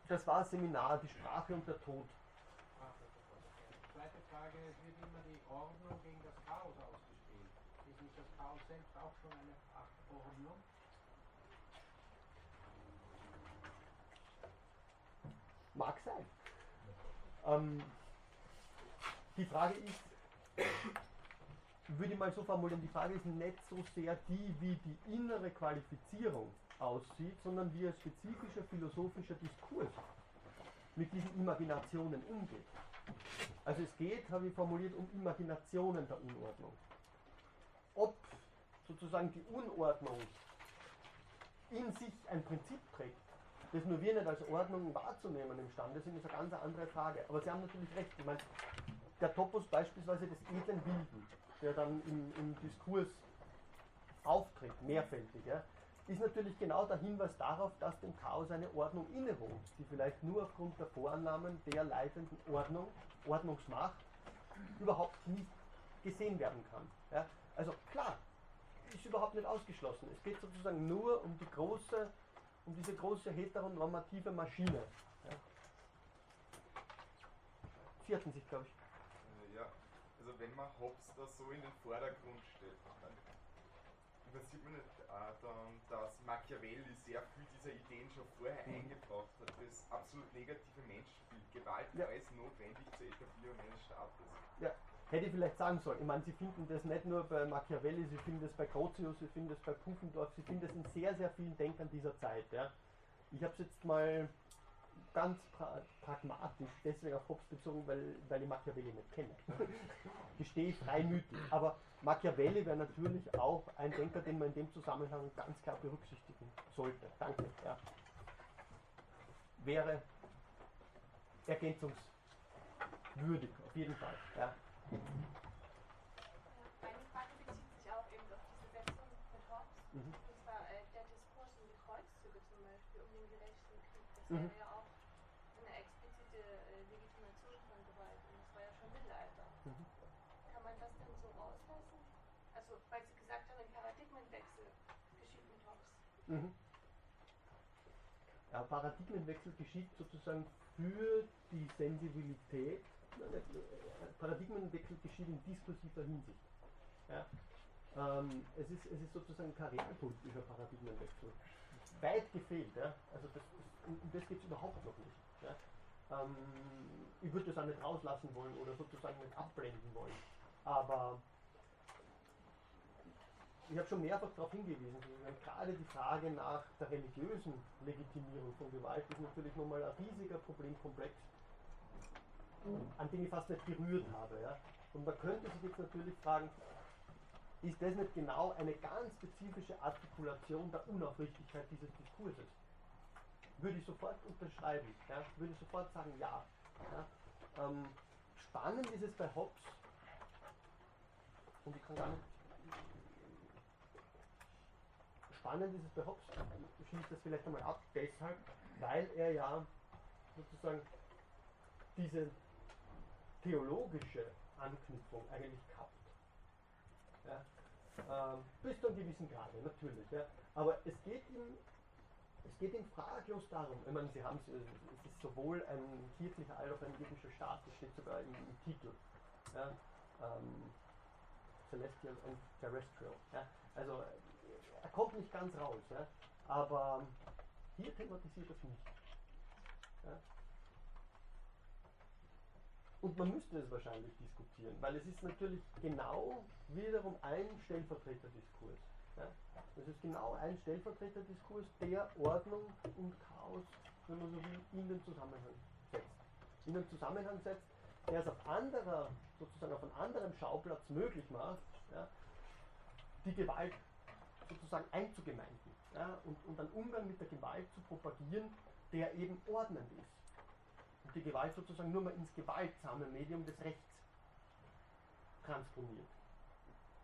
Das war ein Seminar, die Sprache und der Tod. Frage, es wird immer die Ordnung gegen das Chaos ausgespielt. Ist nicht das Chaos selbst auch schon eine Ordnung? Mag sein. Ähm, die Frage ist, würde ich mal so formulieren, die Frage ist nicht so sehr die, wie die innere Qualifizierung aussieht, sondern wie ein spezifischer philosophischer Diskurs mit diesen Imaginationen umgeht. Also es geht, habe ich formuliert, um Imaginationen der Unordnung. Ob sozusagen die Unordnung in sich ein Prinzip trägt, das nur wir nicht als Ordnung wahrzunehmen imstande sind, ist eine ganz andere Frage. Aber Sie haben natürlich recht. Ich meine, der Topos beispielsweise des edlen Wilden, der dann im, im Diskurs auftritt, mehrfältig, ja, ist natürlich genau der Hinweis darauf, dass dem Chaos eine Ordnung innewohnt, die vielleicht nur aufgrund der Vorannahmen der leitenden Ordnung, Ordnungsmacht, überhaupt nicht gesehen werden kann. Ja? Also klar, ist überhaupt nicht ausgeschlossen. Es geht sozusagen nur um die große, um diese große heteronormative Maschine. Ja? Sie hatten sich, glaube ich. Äh, ja, also wenn man Hobbes da so in den Vordergrund stellt, dann übersieht man nicht dann, dass Machiavelli sehr viel dieser Ideen schon vorher mhm. eingebracht hat. Das absolut negative Menschenbild, Gewalt ja. ist notwendig zur Etablierung eines Staates. Ja, hätte ich vielleicht sagen sollen. Ich meine, Sie finden das nicht nur bei Machiavelli, Sie finden das bei Grotius, Sie finden das bei Pufendorf, Sie finden das in sehr, sehr vielen Denkern dieser Zeit. Ja. Ich habe es jetzt mal ganz pra pragmatisch deswegen auf Hobbes bezogen, weil, weil ich Machiavelli nicht kenne. *laughs* Gestehe ich freimütig. Aber Machiavelli wäre natürlich auch ein Denker, den man in dem Zusammenhang ganz klar berücksichtigen sollte. Danke. Ja. Wäre ergänzungswürdig, auf jeden Fall. Ja. Meine Frage bezieht sich auch eben auf diese Setzung mit Hobbes, mhm. und zwar äh, der Diskurs um die Kreuzzüge zum Beispiel, um den gerechten Krieg. Das mhm. wäre ja Mhm. Ja, Paradigmenwechsel geschieht sozusagen für die Sensibilität. äh, Paradigmenwechsel geschieht in diskursiver Hinsicht. Ja. Ähm, es, ist, es ist sozusagen kein realpolitischer Paradigmenwechsel. Weit gefehlt. Ja. Also das, das, um das geht es überhaupt noch nicht. Ja. Ähm, ich würde das auch nicht rauslassen wollen oder sozusagen nicht abblenden wollen. Aber ich habe schon mehrfach darauf hingewiesen, gerade die Frage nach der religiösen Legitimierung von Gewalt ist natürlich nochmal ein riesiger Problemkomplex, an den ich fast nicht berührt habe. Ja. Und man könnte sich jetzt natürlich fragen, ist das nicht genau eine ganz spezifische Artikulation der Unaufrichtigkeit dieses Diskurses? Würde ich sofort unterschreiben, ja, würde ich sofort sagen, ja. ja. Ähm, spannend ist es bei Hobbes, und ich kann gar nicht spannend ist es bei Hobbes, ich das vielleicht einmal ab, deshalb, weil er ja sozusagen diese theologische Anknüpfung eigentlich kappt. Ja? Ähm, bis zu einem gewissen Grade, natürlich. Ja? Aber es geht ihm, es geht ihm fraglos darum, ich meine, Sie haben es, ist sowohl ein kirchlicher als auch ein irdischer Staat, das steht sogar im, im Titel. Ja? Ähm, Celestial and Terrestrial. Ja? Also er kommt nicht ganz raus, ja? aber hier thematisiert das nicht. Ja? Und man müsste es wahrscheinlich diskutieren, weil es ist natürlich genau wiederum ein Stellvertreterdiskurs. Ja? Es ist genau ein Stellvertreterdiskurs, der Ordnung und Chaos, wenn man so will, in den Zusammenhang setzt. In den Zusammenhang setzt, der es auf anderer, sozusagen auf einem anderen Schauplatz möglich macht, ja, die Gewalt sozusagen einzugemeinden ja, und, und einen Umgang mit der Gewalt zu propagieren, der eben ordnend ist. Und die Gewalt sozusagen nur mal ins gewaltsame Medium des Rechts transponiert.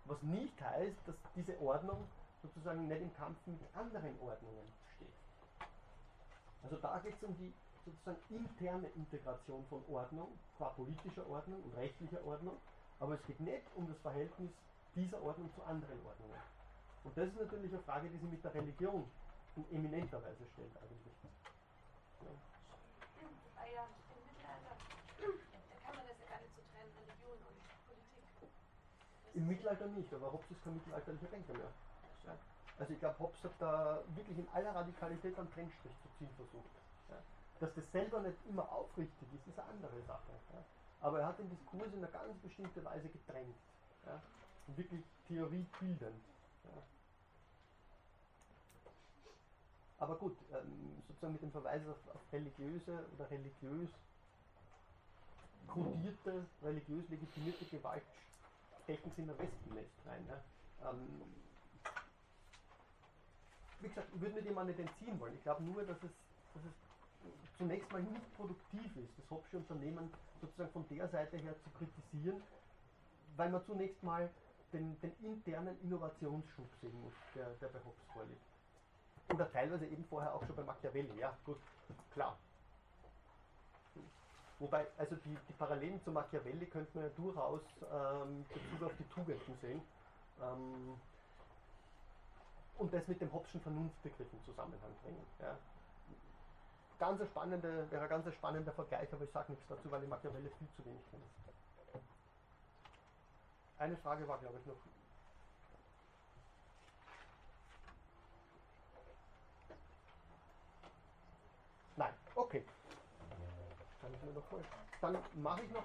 Was nicht heißt, dass diese Ordnung sozusagen nicht im Kampf mit anderen Ordnungen steht. Also da geht es um die sozusagen interne Integration von Ordnung, qua politischer Ordnung und rechtlicher Ordnung, aber es geht nicht um das Verhältnis dieser Ordnung zu anderen Ordnungen. Und das ist natürlich eine Frage, die sich mit der Religion in eminenter Weise stellt eigentlich. Ja. Ah ja, im Mittelalter, da kann man das ja gar nicht so trennen, Religion und Politik. Das Im Mittelalter nicht, aber Hobbes ist kein mittelalterlicher Denker mehr. Ja. Also ich glaube, Hobbes hat da wirklich in aller Radikalität einen Trennstrich zu ziehen versucht. Ja. Dass das selber nicht immer aufrichtig ist, ist eine andere Sache. Ja. Aber er hat den Diskurs in eine ganz bestimmte Weise. Und wirklich theoriebildend. Ja. Aber gut, ähm, sozusagen mit dem Verweis auf, religiöse oder religiös kodierte, religiös legitimierte Gewalt stechen sie in ein Wespennest rein. Ne? Ähm, wie gesagt, ich würde mir dem auch nicht entziehen wollen. Ich glaube nur, dass es, dass es zunächst mal nicht produktiv ist, das Hobbsche Unternehmen sozusagen von der Seite her zu kritisieren, weil man zunächst mal den, den internen Innovationsschub sehen muss, der, der bei Hobbes vorliegt. Oder teilweise eben vorher auch schon bei Machiavelli, ja, gut, klar. Wobei, also die, die Parallelen zu Machiavelli könnte man ja durchaus ähm, Bezug auf die Tugenden sehen. Ähm, und das mit dem Hobbschen Vernunftbegriff in Zusammenhang bringen. Ja. Ganz spannende, wäre ein ganz spannender Vergleich, aber ich sage nichts dazu, weil ich Machiavelli viel zu wenig kenne. Eine Frage war, glaube ich, noch. Okay. Kann ich mir noch. Dann mache ich noch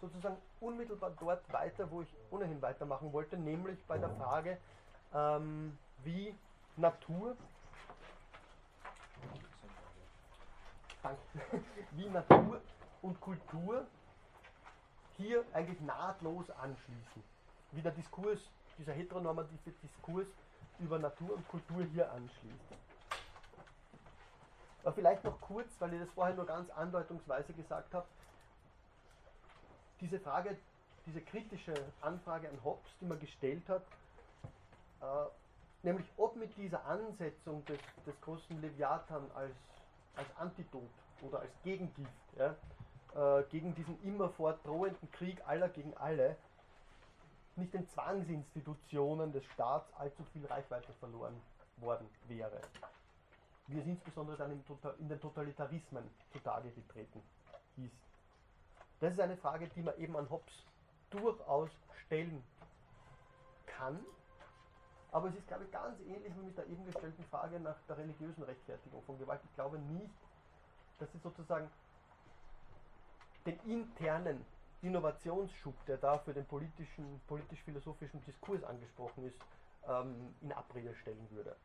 sozusagen unmittelbar dort weiter, wo ich ohnehin weitermachen wollte, nämlich bei der Frage, ähm, wie Natur, *laughs* wie Natur und Kultur hier eigentlich nahtlos anschließen. Wie der Diskurs, dieser heteronormative Diskurs über Natur und Kultur hier anschließt. Aber vielleicht noch kurz, weil ich das vorher nur ganz andeutungsweise gesagt habe, diese Frage, diese kritische Anfrage an Hobbes, die man gestellt hat, äh, nämlich ob mit dieser Ansetzung des, des großen Leviathan als, als Antidot oder als Gegengift ja, äh, gegen diesen immerfort drohenden Krieg aller gegen alle nicht den Zwangsinstitutionen des Staats allzu viel Reichweite verloren worden wäre. Wie es insbesondere dann in, tota-, in den Totalitarismen zutage getreten ist. Das ist eine Frage, die man eben an Hobbes durchaus stellen kann. Aber es ist, glaube ich, ganz ähnlich wie mit der eben gestellten Frage nach der religiösen Rechtfertigung von Gewalt. Ich glaube nicht, dass sie sozusagen den internen Innovationsschub, der da für den politisch-philosophischen Diskurs angesprochen ist, ähm, in Abrede stellen würde.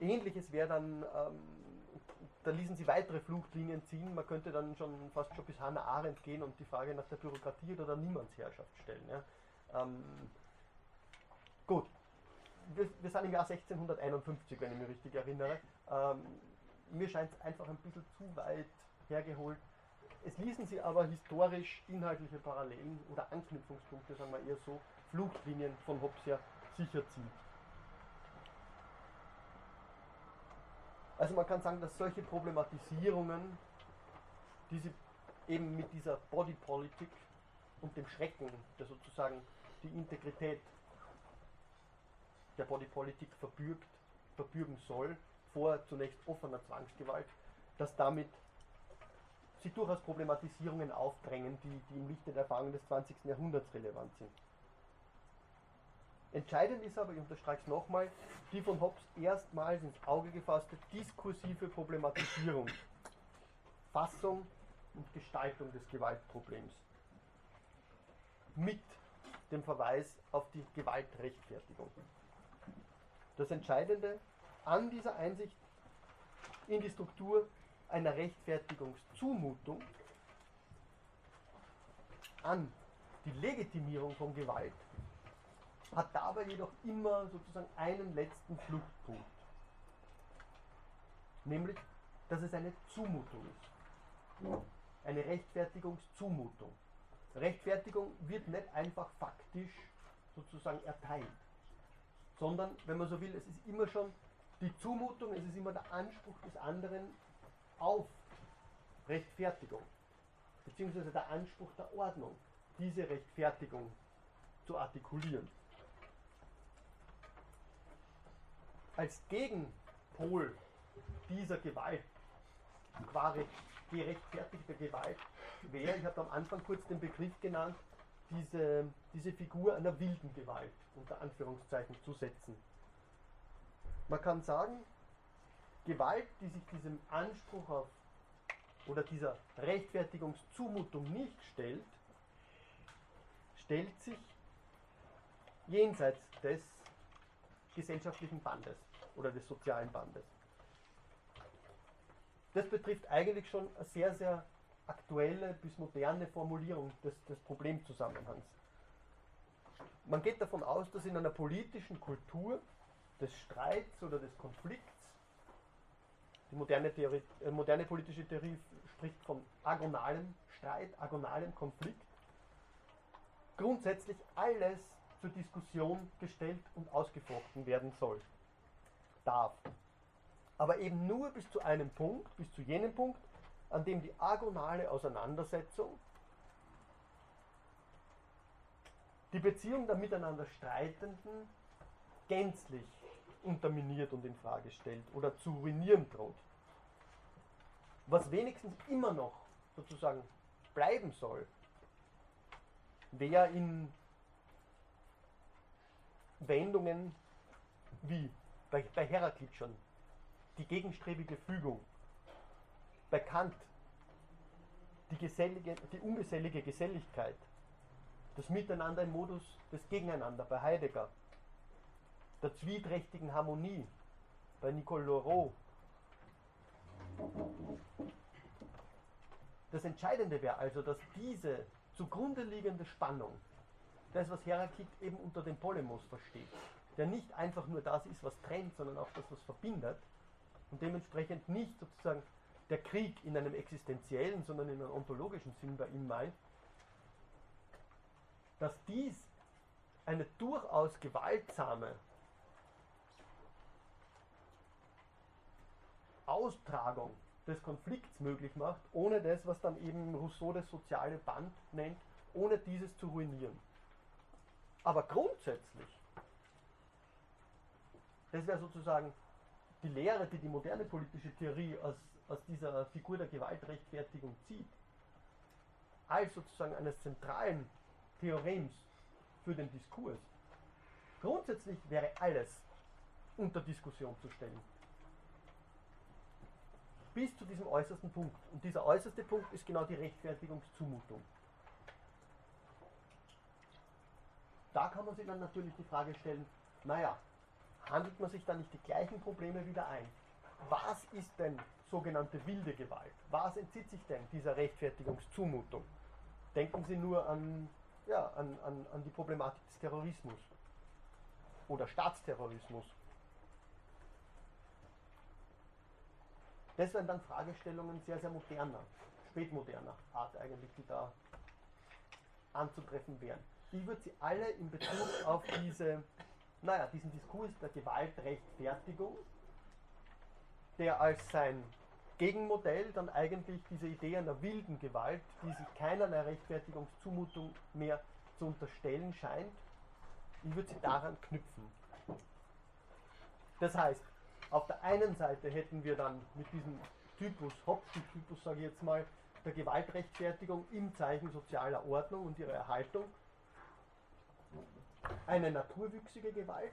Ähnliches wäre dann, ähm, da ließen sie weitere Fluchtlinien ziehen, man könnte dann schon fast schon bis Hannah Arendt gehen und die Frage nach der Bürokratie oder der Niemandsherrschaft stellen. Ja. Ähm, gut, wir, wir, sind im Jahr 1651, wenn ich mich richtig erinnere. Ähm, mir scheint es einfach ein bisschen zu weit hergeholt, es ließen sie aber historisch inhaltliche Parallelen oder Anknüpfungspunkte, sagen wir eher so, Fluchtlinien von Hobbes her sicher ziehen. Also man kann sagen, dass solche Problematisierungen, die sie eben mit dieser Body Politik und dem Schrecken, der sozusagen die Integrität der Body Politik verbürgt, verbürgen soll, vor zunächst offener Zwangsgewalt, dass damit sich durchaus Problematisierungen aufdrängen, die, die im Lichte der Erfahrungen des 20. Jahrhunderts relevant sind. Entscheidend ist aber, ich unterstreiche es nochmal, die von Hobbes erstmals ins Auge gefasste diskursive Problematisierung, Fassung und Gestaltung des Gewaltproblems. Mit dem Verweis auf die Gewaltrechtfertigung. Das Entscheidende an dieser Einsicht in die Struktur einer Rechtfertigungszumutung an die Legitimierung von Gewalt hat dabei jedoch immer sozusagen einen letzten Fluchtpunkt. Nämlich, dass es eine Zumutung ist. Eine Rechtfertigungszumutung. Rechtfertigung wird nicht einfach faktisch sozusagen erteilt, sondern, wenn man so will, es ist immer schon die Zumutung, es ist immer der Anspruch des anderen auf Rechtfertigung, beziehungsweise der Anspruch der Ordnung, diese Rechtfertigung zu artikulieren. Als Gegenpol dieser Gewalt, qua gerechtfertigter Gewalt, wäre, ich habe am Anfang kurz den Begriff genannt, diese, diese Figur einer wilden Gewalt unter Anführungszeichen zu setzen. Man kann sagen, Gewalt, die sich diesem Anspruch auf oder dieser Rechtfertigungszumutung nicht stellt, stellt sich jenseits des gesellschaftlichen Bandes oder des sozialen Bandes. Das betrifft eigentlich schon eine sehr, sehr aktuelle bis moderne Formulierung des, des Problemzusammenhangs. Man geht davon aus, dass in einer politischen Kultur des Streits oder des Konflikts die moderne, Theorie, äh, moderne politische Theorie spricht von agonalem Streit, agonalem Konflikt. Grundsätzlich alles zur Diskussion gestellt und ausgefochten werden soll, darf. Aber eben nur bis zu einem Punkt, bis zu jenem Punkt, an dem die agonale Auseinandersetzung die Beziehung der miteinander Streitenden gänzlich unterminiert und in Frage stellt oder zu ruinieren droht. Was wenigstens immer noch sozusagen bleiben soll, wäre in Wendungen wie bei, bei Heraklit schon. Die gegenstrebige Fügung, bei Kant die, gesellige, die ungesellige Geselligkeit, das Miteinander im Modus des Gegeneinander bei Heidegger, der zwieträchtigen Harmonie bei Nicole Laureau. Das Entscheidende wäre also, dass diese zugrunde liegende Spannung, das, was Heraklit eben unter dem Polemos versteht, der nicht einfach nur das ist, was trennt, sondern auch das, was verbindet und dementsprechend nicht sozusagen der Krieg in einem existenziellen, sondern in einem ontologischen Sinn bei ihm meint, dass dies eine durchaus gewaltsame Austragung des Konflikts möglich macht, ohne das, was dann eben Rousseau das soziale Band nennt, ohne dieses zu ruinieren. Aber grundsätzlich, das wäre sozusagen die Lehre, die die moderne politische Theorie aus, aus dieser Figur der Gewaltrechtfertigung zieht, als sozusagen eines zentralen Theorems für den Diskurs. Grundsätzlich wäre alles unter Diskussion zu stellen. Bis zu diesem äußersten Punkt. Und dieser äußerste Punkt ist genau die Rechtfertigungszumutung. Da kann man sich dann natürlich die Frage stellen, naja, handelt man sich da nicht die gleichen Probleme wieder ein? Was ist denn sogenannte wilde Gewalt? Was entzieht sich denn dieser Rechtfertigungszumutung? Denken Sie nur an, ja, an, an, an die Problematik des Terrorismus oder Staatsterrorismus. Das wären dann Fragestellungen sehr, sehr moderner, spätmoderner Art eigentlich, die da anzutreffen wären. Ich würde sie alle in Bezug auf diese, naja, diesen Diskurs der Gewaltrechtfertigung, der als sein Gegenmodell dann eigentlich diese Idee einer wilden Gewalt, die sich keinerlei Rechtfertigungszumutung mehr zu unterstellen scheint, ich würde sie daran knüpfen. Das heißt, auf der einen Seite hätten wir dann mit diesem Typus, Hopschen-Typus, sage ich jetzt mal, der Gewaltrechtfertigung im Zeichen sozialer Ordnung und ihrer Erhaltung eine naturwüchsige Gewalt,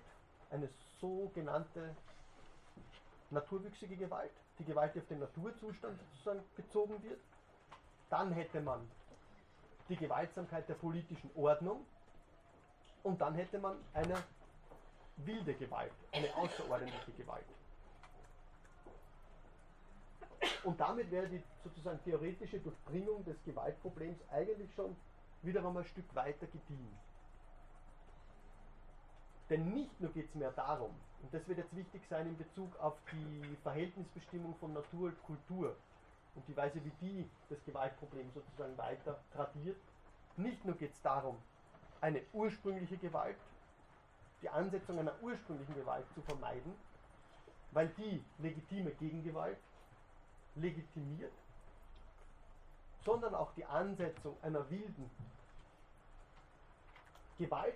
eine sogenannte naturwüchsige Gewalt, die Gewalt, die auf den Naturzustand sozusagen bezogen wird. Dann hätte man die Gewaltsamkeit der politischen Ordnung und dann hätte man eine wilde Gewalt, eine außerordentliche Gewalt. Und damit wäre die sozusagen theoretische Durchdringung des Gewaltproblems eigentlich schon wieder einmal ein Stück weiter gediehen. Denn nicht nur geht es mehr darum, und das wird jetzt wichtig sein in Bezug auf die Verhältnisbestimmung von Natur und Kultur und die Weise, wie die das Gewaltproblem sozusagen weiter tradiert, nicht nur geht es darum, eine ursprüngliche Gewalt, die Ansetzung einer ursprünglichen Gewalt zu vermeiden, weil die legitime Gegengewalt legitimiert, sondern auch die Ansetzung einer wilden Gewalt,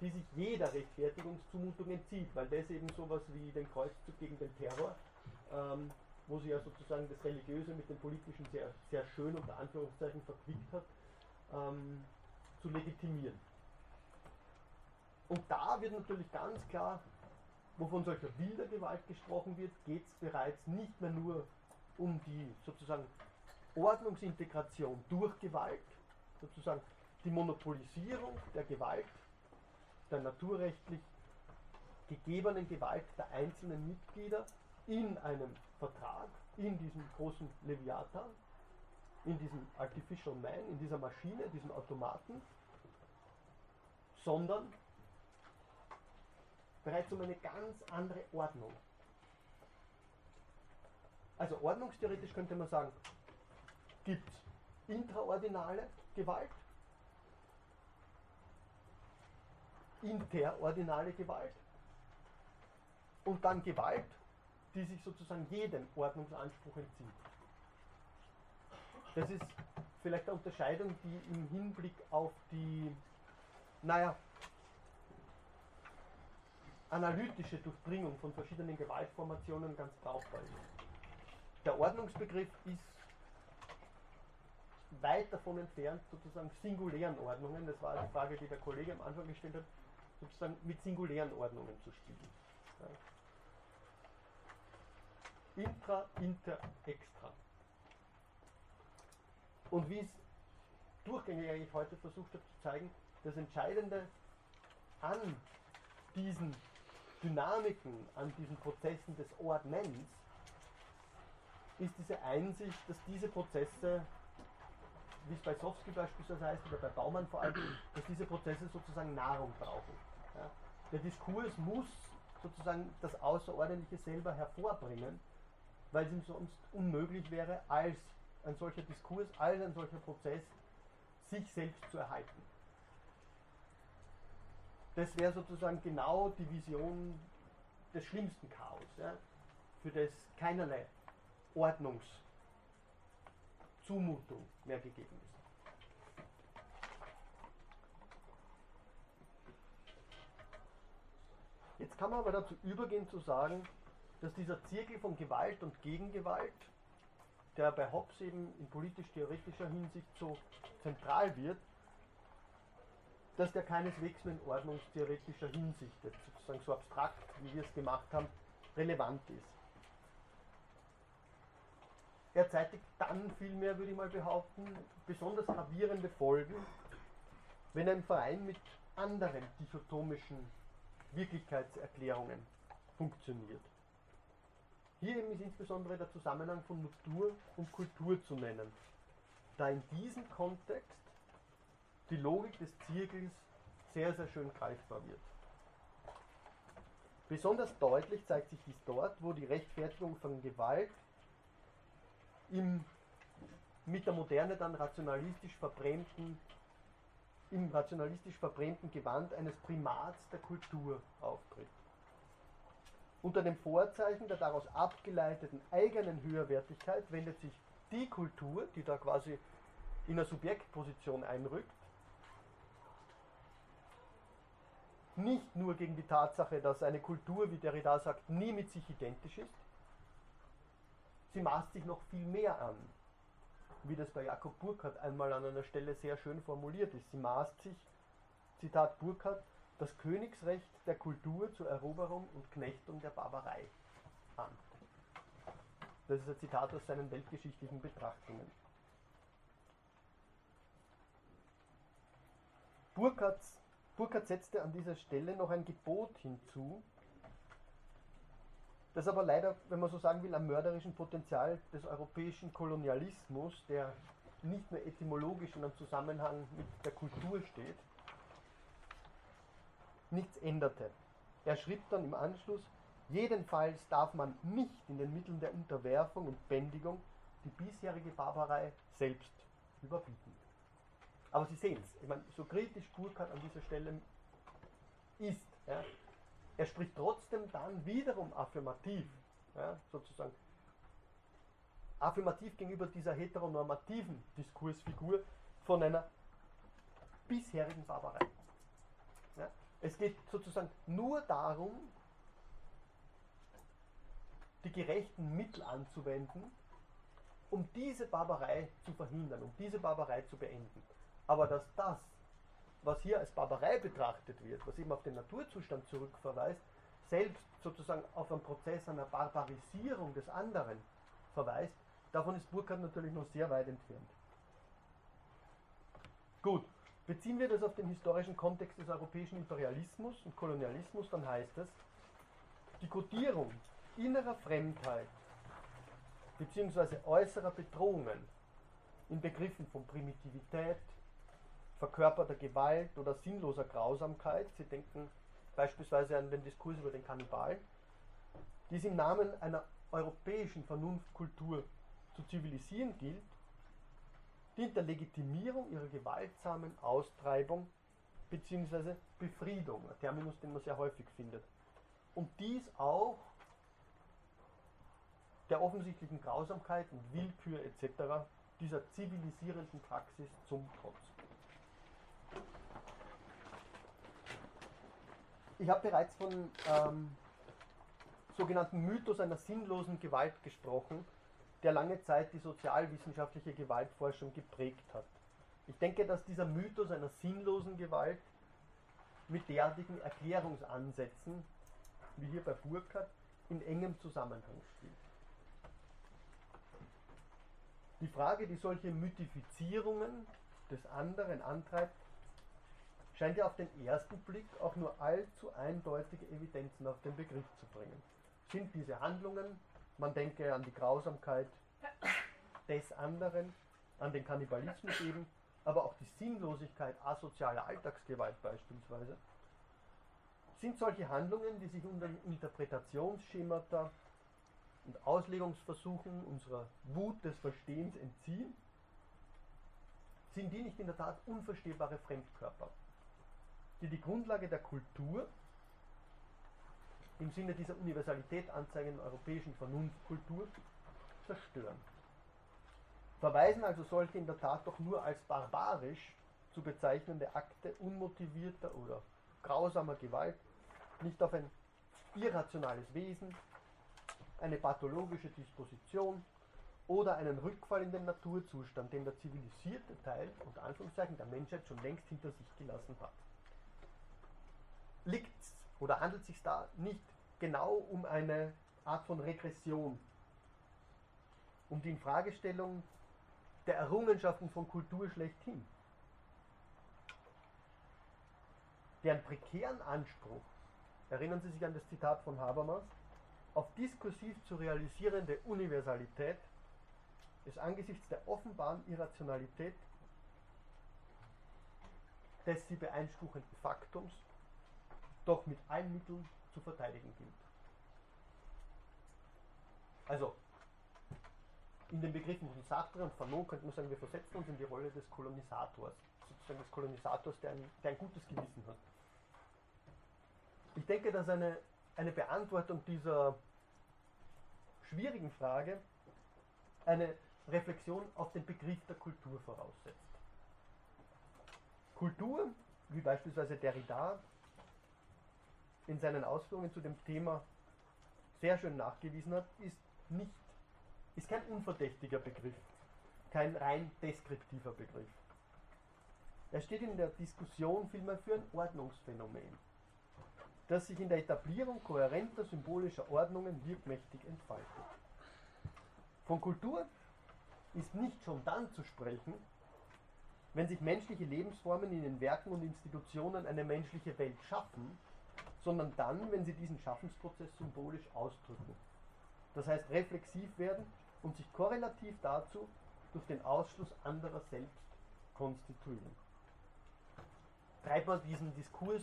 die sich jeder Rechtfertigungszumutung entzieht, weil das eben sowas wie den Kreuzzug gegen den Terror, ähm, wo sie ja sozusagen das Religiöse mit dem Politischen sehr, sehr schön unter Anführungszeichen verquickt hat, ähm, zu legitimieren. Und da wird natürlich ganz klar, wovon solcher wilder Gewalt gesprochen wird, geht es bereits nicht mehr nur um die sozusagen Ordnungsintegration durch Gewalt, sozusagen die Monopolisierung der Gewalt, der naturrechtlich gegebenen Gewalt der einzelnen Mitglieder in einem Vertrag, in diesem großen Leviathan, in diesem Artificial Man, in dieser Maschine, diesem Automaten, sondern bereits um eine ganz andere Ordnung. Also ordnungstheoretisch könnte man sagen, gibt es intraordinale Gewalt, interordinale Gewalt und dann Gewalt, die sich sozusagen jedem Ordnungsanspruch entzieht. Das ist vielleicht eine Unterscheidung, die im Hinblick auf die, naja, analytische Durchdringung von verschiedenen Gewaltformationen ganz brauchbar ist. Der Ordnungsbegriff ist weit davon entfernt, sozusagen singulären Ordnungen, das war die Frage, die der Kollege am Anfang gestellt hat, sozusagen mit singulären Ordnungen zu spielen. Ja. Intra, inter, extra. Und wie es durchgängig eigentlich heute versucht hat zu zeigen, das Entscheidende an diesen Dynamiken, an diesen Prozessen des Ordnens ist diese Einsicht, dass diese Prozesse, wie es bei Sofsky beispielsweise heißt oder bei Baumann vor allem, dass diese Prozesse sozusagen Nahrung brauchen. Der Diskurs muss sozusagen das Außerordentliche selber hervorbringen, weil es ihm sonst unmöglich wäre, als ein solcher Diskurs, als ein solcher Prozess sich selbst zu erhalten. Das wäre sozusagen genau die Vision des schlimmsten Chaos. Ja? für das keinerlei Ordnungszumutung mehr gegeben ist. Jetzt kann man aber dazu übergehen zu sagen, dass dieser Zirkel von Gewalt und Gegengewalt, der bei Hobbes eben in politisch-theoretischer Hinsicht so zentral wird, dass der keineswegs nur in ordnungstheoretischer Hinsicht, sozusagen so abstrakt, wie wir es gemacht haben, relevant ist. Er zeitigt dann vielmehr, würde ich mal behaupten, besonders gravierende Folgen, wenn ein Verein mit anderen dichotomischen Wirklichkeitserklärungen funktioniert. Hier eben ist insbesondere der Zusammenhang von Natur und Kultur zu nennen, da in diesem Kontext die Logik des Zirkels sehr, sehr schön greifbar wird. Besonders deutlich zeigt sich dies dort, wo die Rechtfertigung von Gewalt im mit der Moderne dann rationalistisch verbrämten, im rationalistisch verbrämten Gewand eines Primats der Kultur auftritt. Unter dem Vorzeichen der daraus abgeleiteten eigenen Höherwertigkeit wendet sich die Kultur, die da quasi in eine Subjektposition einrückt, nicht nur gegen die Tatsache, dass eine Kultur, wie Derrida sagt, nie mit sich identisch ist, sie maßt sich noch viel mehr an, wie das bei Jakob Burckhardt einmal an einer Stelle sehr schön formuliert ist. Sie maßt sich, Zitat Burckhardt, das Königsrecht der Kultur zur Eroberung und Knechtung der Barbarei an. Das ist ein Zitat aus seinen weltgeschichtlichen Betrachtungen. Burckhardt Burkhardt setzte an dieser Stelle noch ein Gebot hinzu, das aber leider, wenn man so sagen will, am mörderischen Potenzial des europäischen Kolonialismus, der nicht mehr etymologisch in einem Zusammenhang mit der Kultur steht, nichts änderte. Er schrieb dann im Anschluss, jedenfalls darf man nicht in den Mitteln der Unterwerfung und Bändigung die bisherige Barbarei selbst überbieten. Aber Sie sehen es, ich meine, so kritisch Burkhardt an dieser Stelle ist, ja, er spricht trotzdem dann wiederum affirmativ, ja, sozusagen affirmativ gegenüber dieser heteronormativen Diskursfigur von einer bisherigen Barbarei. Ja, es geht sozusagen nur darum, die gerechten Mittel anzuwenden, um diese Barbarei zu verhindern, um diese Barbarei zu beenden. Aber dass das, was hier als Barbarei betrachtet wird, was eben auf den Naturzustand zurückverweist, selbst sozusagen auf einen Prozess einer Barbarisierung des anderen verweist, davon ist Burkhardt natürlich noch sehr weit entfernt. Gut, beziehen wir das auf den historischen Kontext des europäischen Imperialismus und Kolonialismus, dann heißt es, die Kodierung innerer Fremdheit bzw. äußerer Bedrohungen in Begriffen von Primitivität, verkörperter Gewalt oder sinnloser Grausamkeit. Sie denken beispielsweise an den Diskurs über den Kannibalen, die es im Namen einer europäischen Vernunftkultur zu zivilisieren gilt, dient der Legitimierung ihrer gewaltsamen Austreibung bzw. Befriedung, ein Terminus, den man sehr häufig findet. Und dies auch der offensichtlichen Grausamkeit und Willkür etc. dieser zivilisierenden Praxis zum Trotz. Ich habe bereits von ähm, sogenannten Mythos einer sinnlosen Gewalt gesprochen, der lange Zeit die sozialwissenschaftliche Gewaltforschung geprägt hat. Ich denke, dass dieser Mythos einer sinnlosen Gewalt mit derartigen Erklärungsansätzen, wie hier bei Burkhardt, in engem Zusammenhang steht. Die Frage, die solche Mythifizierungen des anderen antreibt, scheint ja auf den ersten Blick auch nur allzu eindeutige Evidenzen auf den Begriff zu bringen. Sind diese Handlungen, man denke an die Grausamkeit des anderen, an den Kannibalismus eben, aber auch die Sinnlosigkeit asozialer Alltagsgewalt beispielsweise, sind solche Handlungen, die sich unter Interpretationsschemata und Auslegungsversuchen unserer Wut des Verstehens entziehen, sind die nicht in der Tat unverstehbare Fremdkörper? Die die Grundlage der Kultur im Sinne dieser Universalität anzeigenden europäischen Vernunftkultur zerstören. Verweisen also solche in der Tat doch nur als barbarisch zu bezeichnende Akte unmotivierter oder grausamer Gewalt nicht auf ein irrationales Wesen, eine pathologische Disposition oder einen Rückfall in den Naturzustand, den der zivilisierte Teil unter Anführungszeichen der Menschheit schon längst hinter sich gelassen hat. Liegt oder handelt es sich da nicht genau um eine Art von Regression, um die Infragestellung der Errungenschaften von Kultur schlechthin, deren prekären Anspruch, erinnern Sie sich an das Zitat von Habermas, auf diskursiv zu realisierende Universalität ist angesichts der offenbaren Irrationalität des sie beeinspruchenden Faktums doch mit allen Mitteln zu verteidigen gilt. Also, in den Begriffen von Sartre und Fanon könnte man sagen, wir versetzen uns in die Rolle des Kolonisators, sozusagen des Kolonisators, der ein, der ein gutes Gewissen hat. Ich denke, dass eine, eine Beantwortung dieser schwierigen Frage eine Reflexion auf den Begriff der Kultur voraussetzt. Kultur, wie beispielsweise Derrida in seinen Ausführungen zu dem Thema sehr schön nachgewiesen hat, ist nicht, ist kein unverdächtiger Begriff, kein rein deskriptiver Begriff. Er steht in der Diskussion vielmehr für ein Ordnungsphänomen, das sich in der Etablierung kohärenter symbolischer Ordnungen wirkmächtig entfaltet. Von Kultur ist nicht schon dann zu sprechen, wenn sich menschliche Lebensformen in den Werken und Institutionen eine menschliche Welt schaffen, sondern dann, wenn sie diesen Schaffensprozess symbolisch ausdrücken. Das heißt, reflexiv werden und sich korrelativ dazu durch den Ausschluss anderer selbst konstituieren. Treibt man diesen Diskurs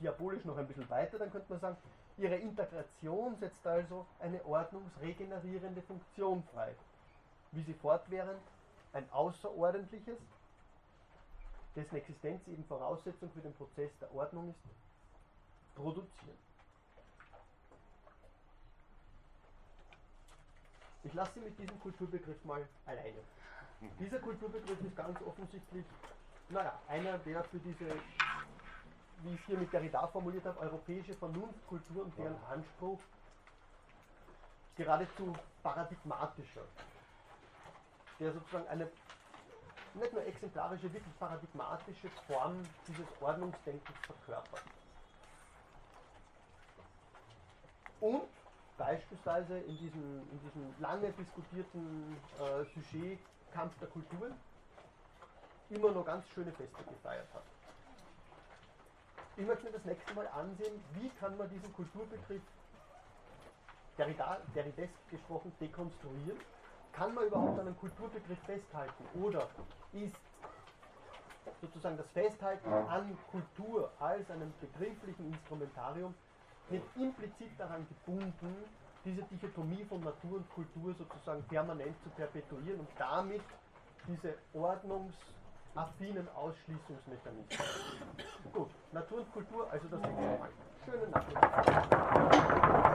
diabolisch noch ein bisschen weiter, dann könnte man sagen, ihre Integration setzt also eine ordnungsregenerierende Funktion frei, wie sie fortwährend ein außerordentliches, dessen Existenz eben Voraussetzung für den Prozess der Ordnung ist, produzieren. Ich lasse Sie mit diesem Kulturbegriff mal alleine. Dieser Kulturbegriff ist ganz offensichtlich, naja, einer, der für diese, wie ich es hier mit Derrida formuliert habe, europäische Vernunftkultur und deren Anspruch geradezu paradigmatischer, der sozusagen eine nicht nur exemplarische, wirklich paradigmatische Form dieses Ordnungsdenkens verkörpert. Und beispielsweise in diesem, in diesem lange diskutierten äh, Sujet Kampf der Kulturen immer noch ganz schöne Feste gefeiert hat. Ich möchte mir das nächste Mal ansehen, wie kann man diesen Kulturbegriff Derrida, Derridesk gesprochen dekonstruieren. Kann man überhaupt einen Kulturbegriff festhalten oder ist sozusagen das Festhalten an Kultur als einem begrifflichen Instrumentarium nicht implizit daran gebunden, diese Dichotomie von Natur und Kultur sozusagen permanent zu perpetuieren und damit diese ordnungsaffinen Ausschließungsmechanismen. Gut, Natur und Kultur, also das nächste Mal. Schönen Nachmittag.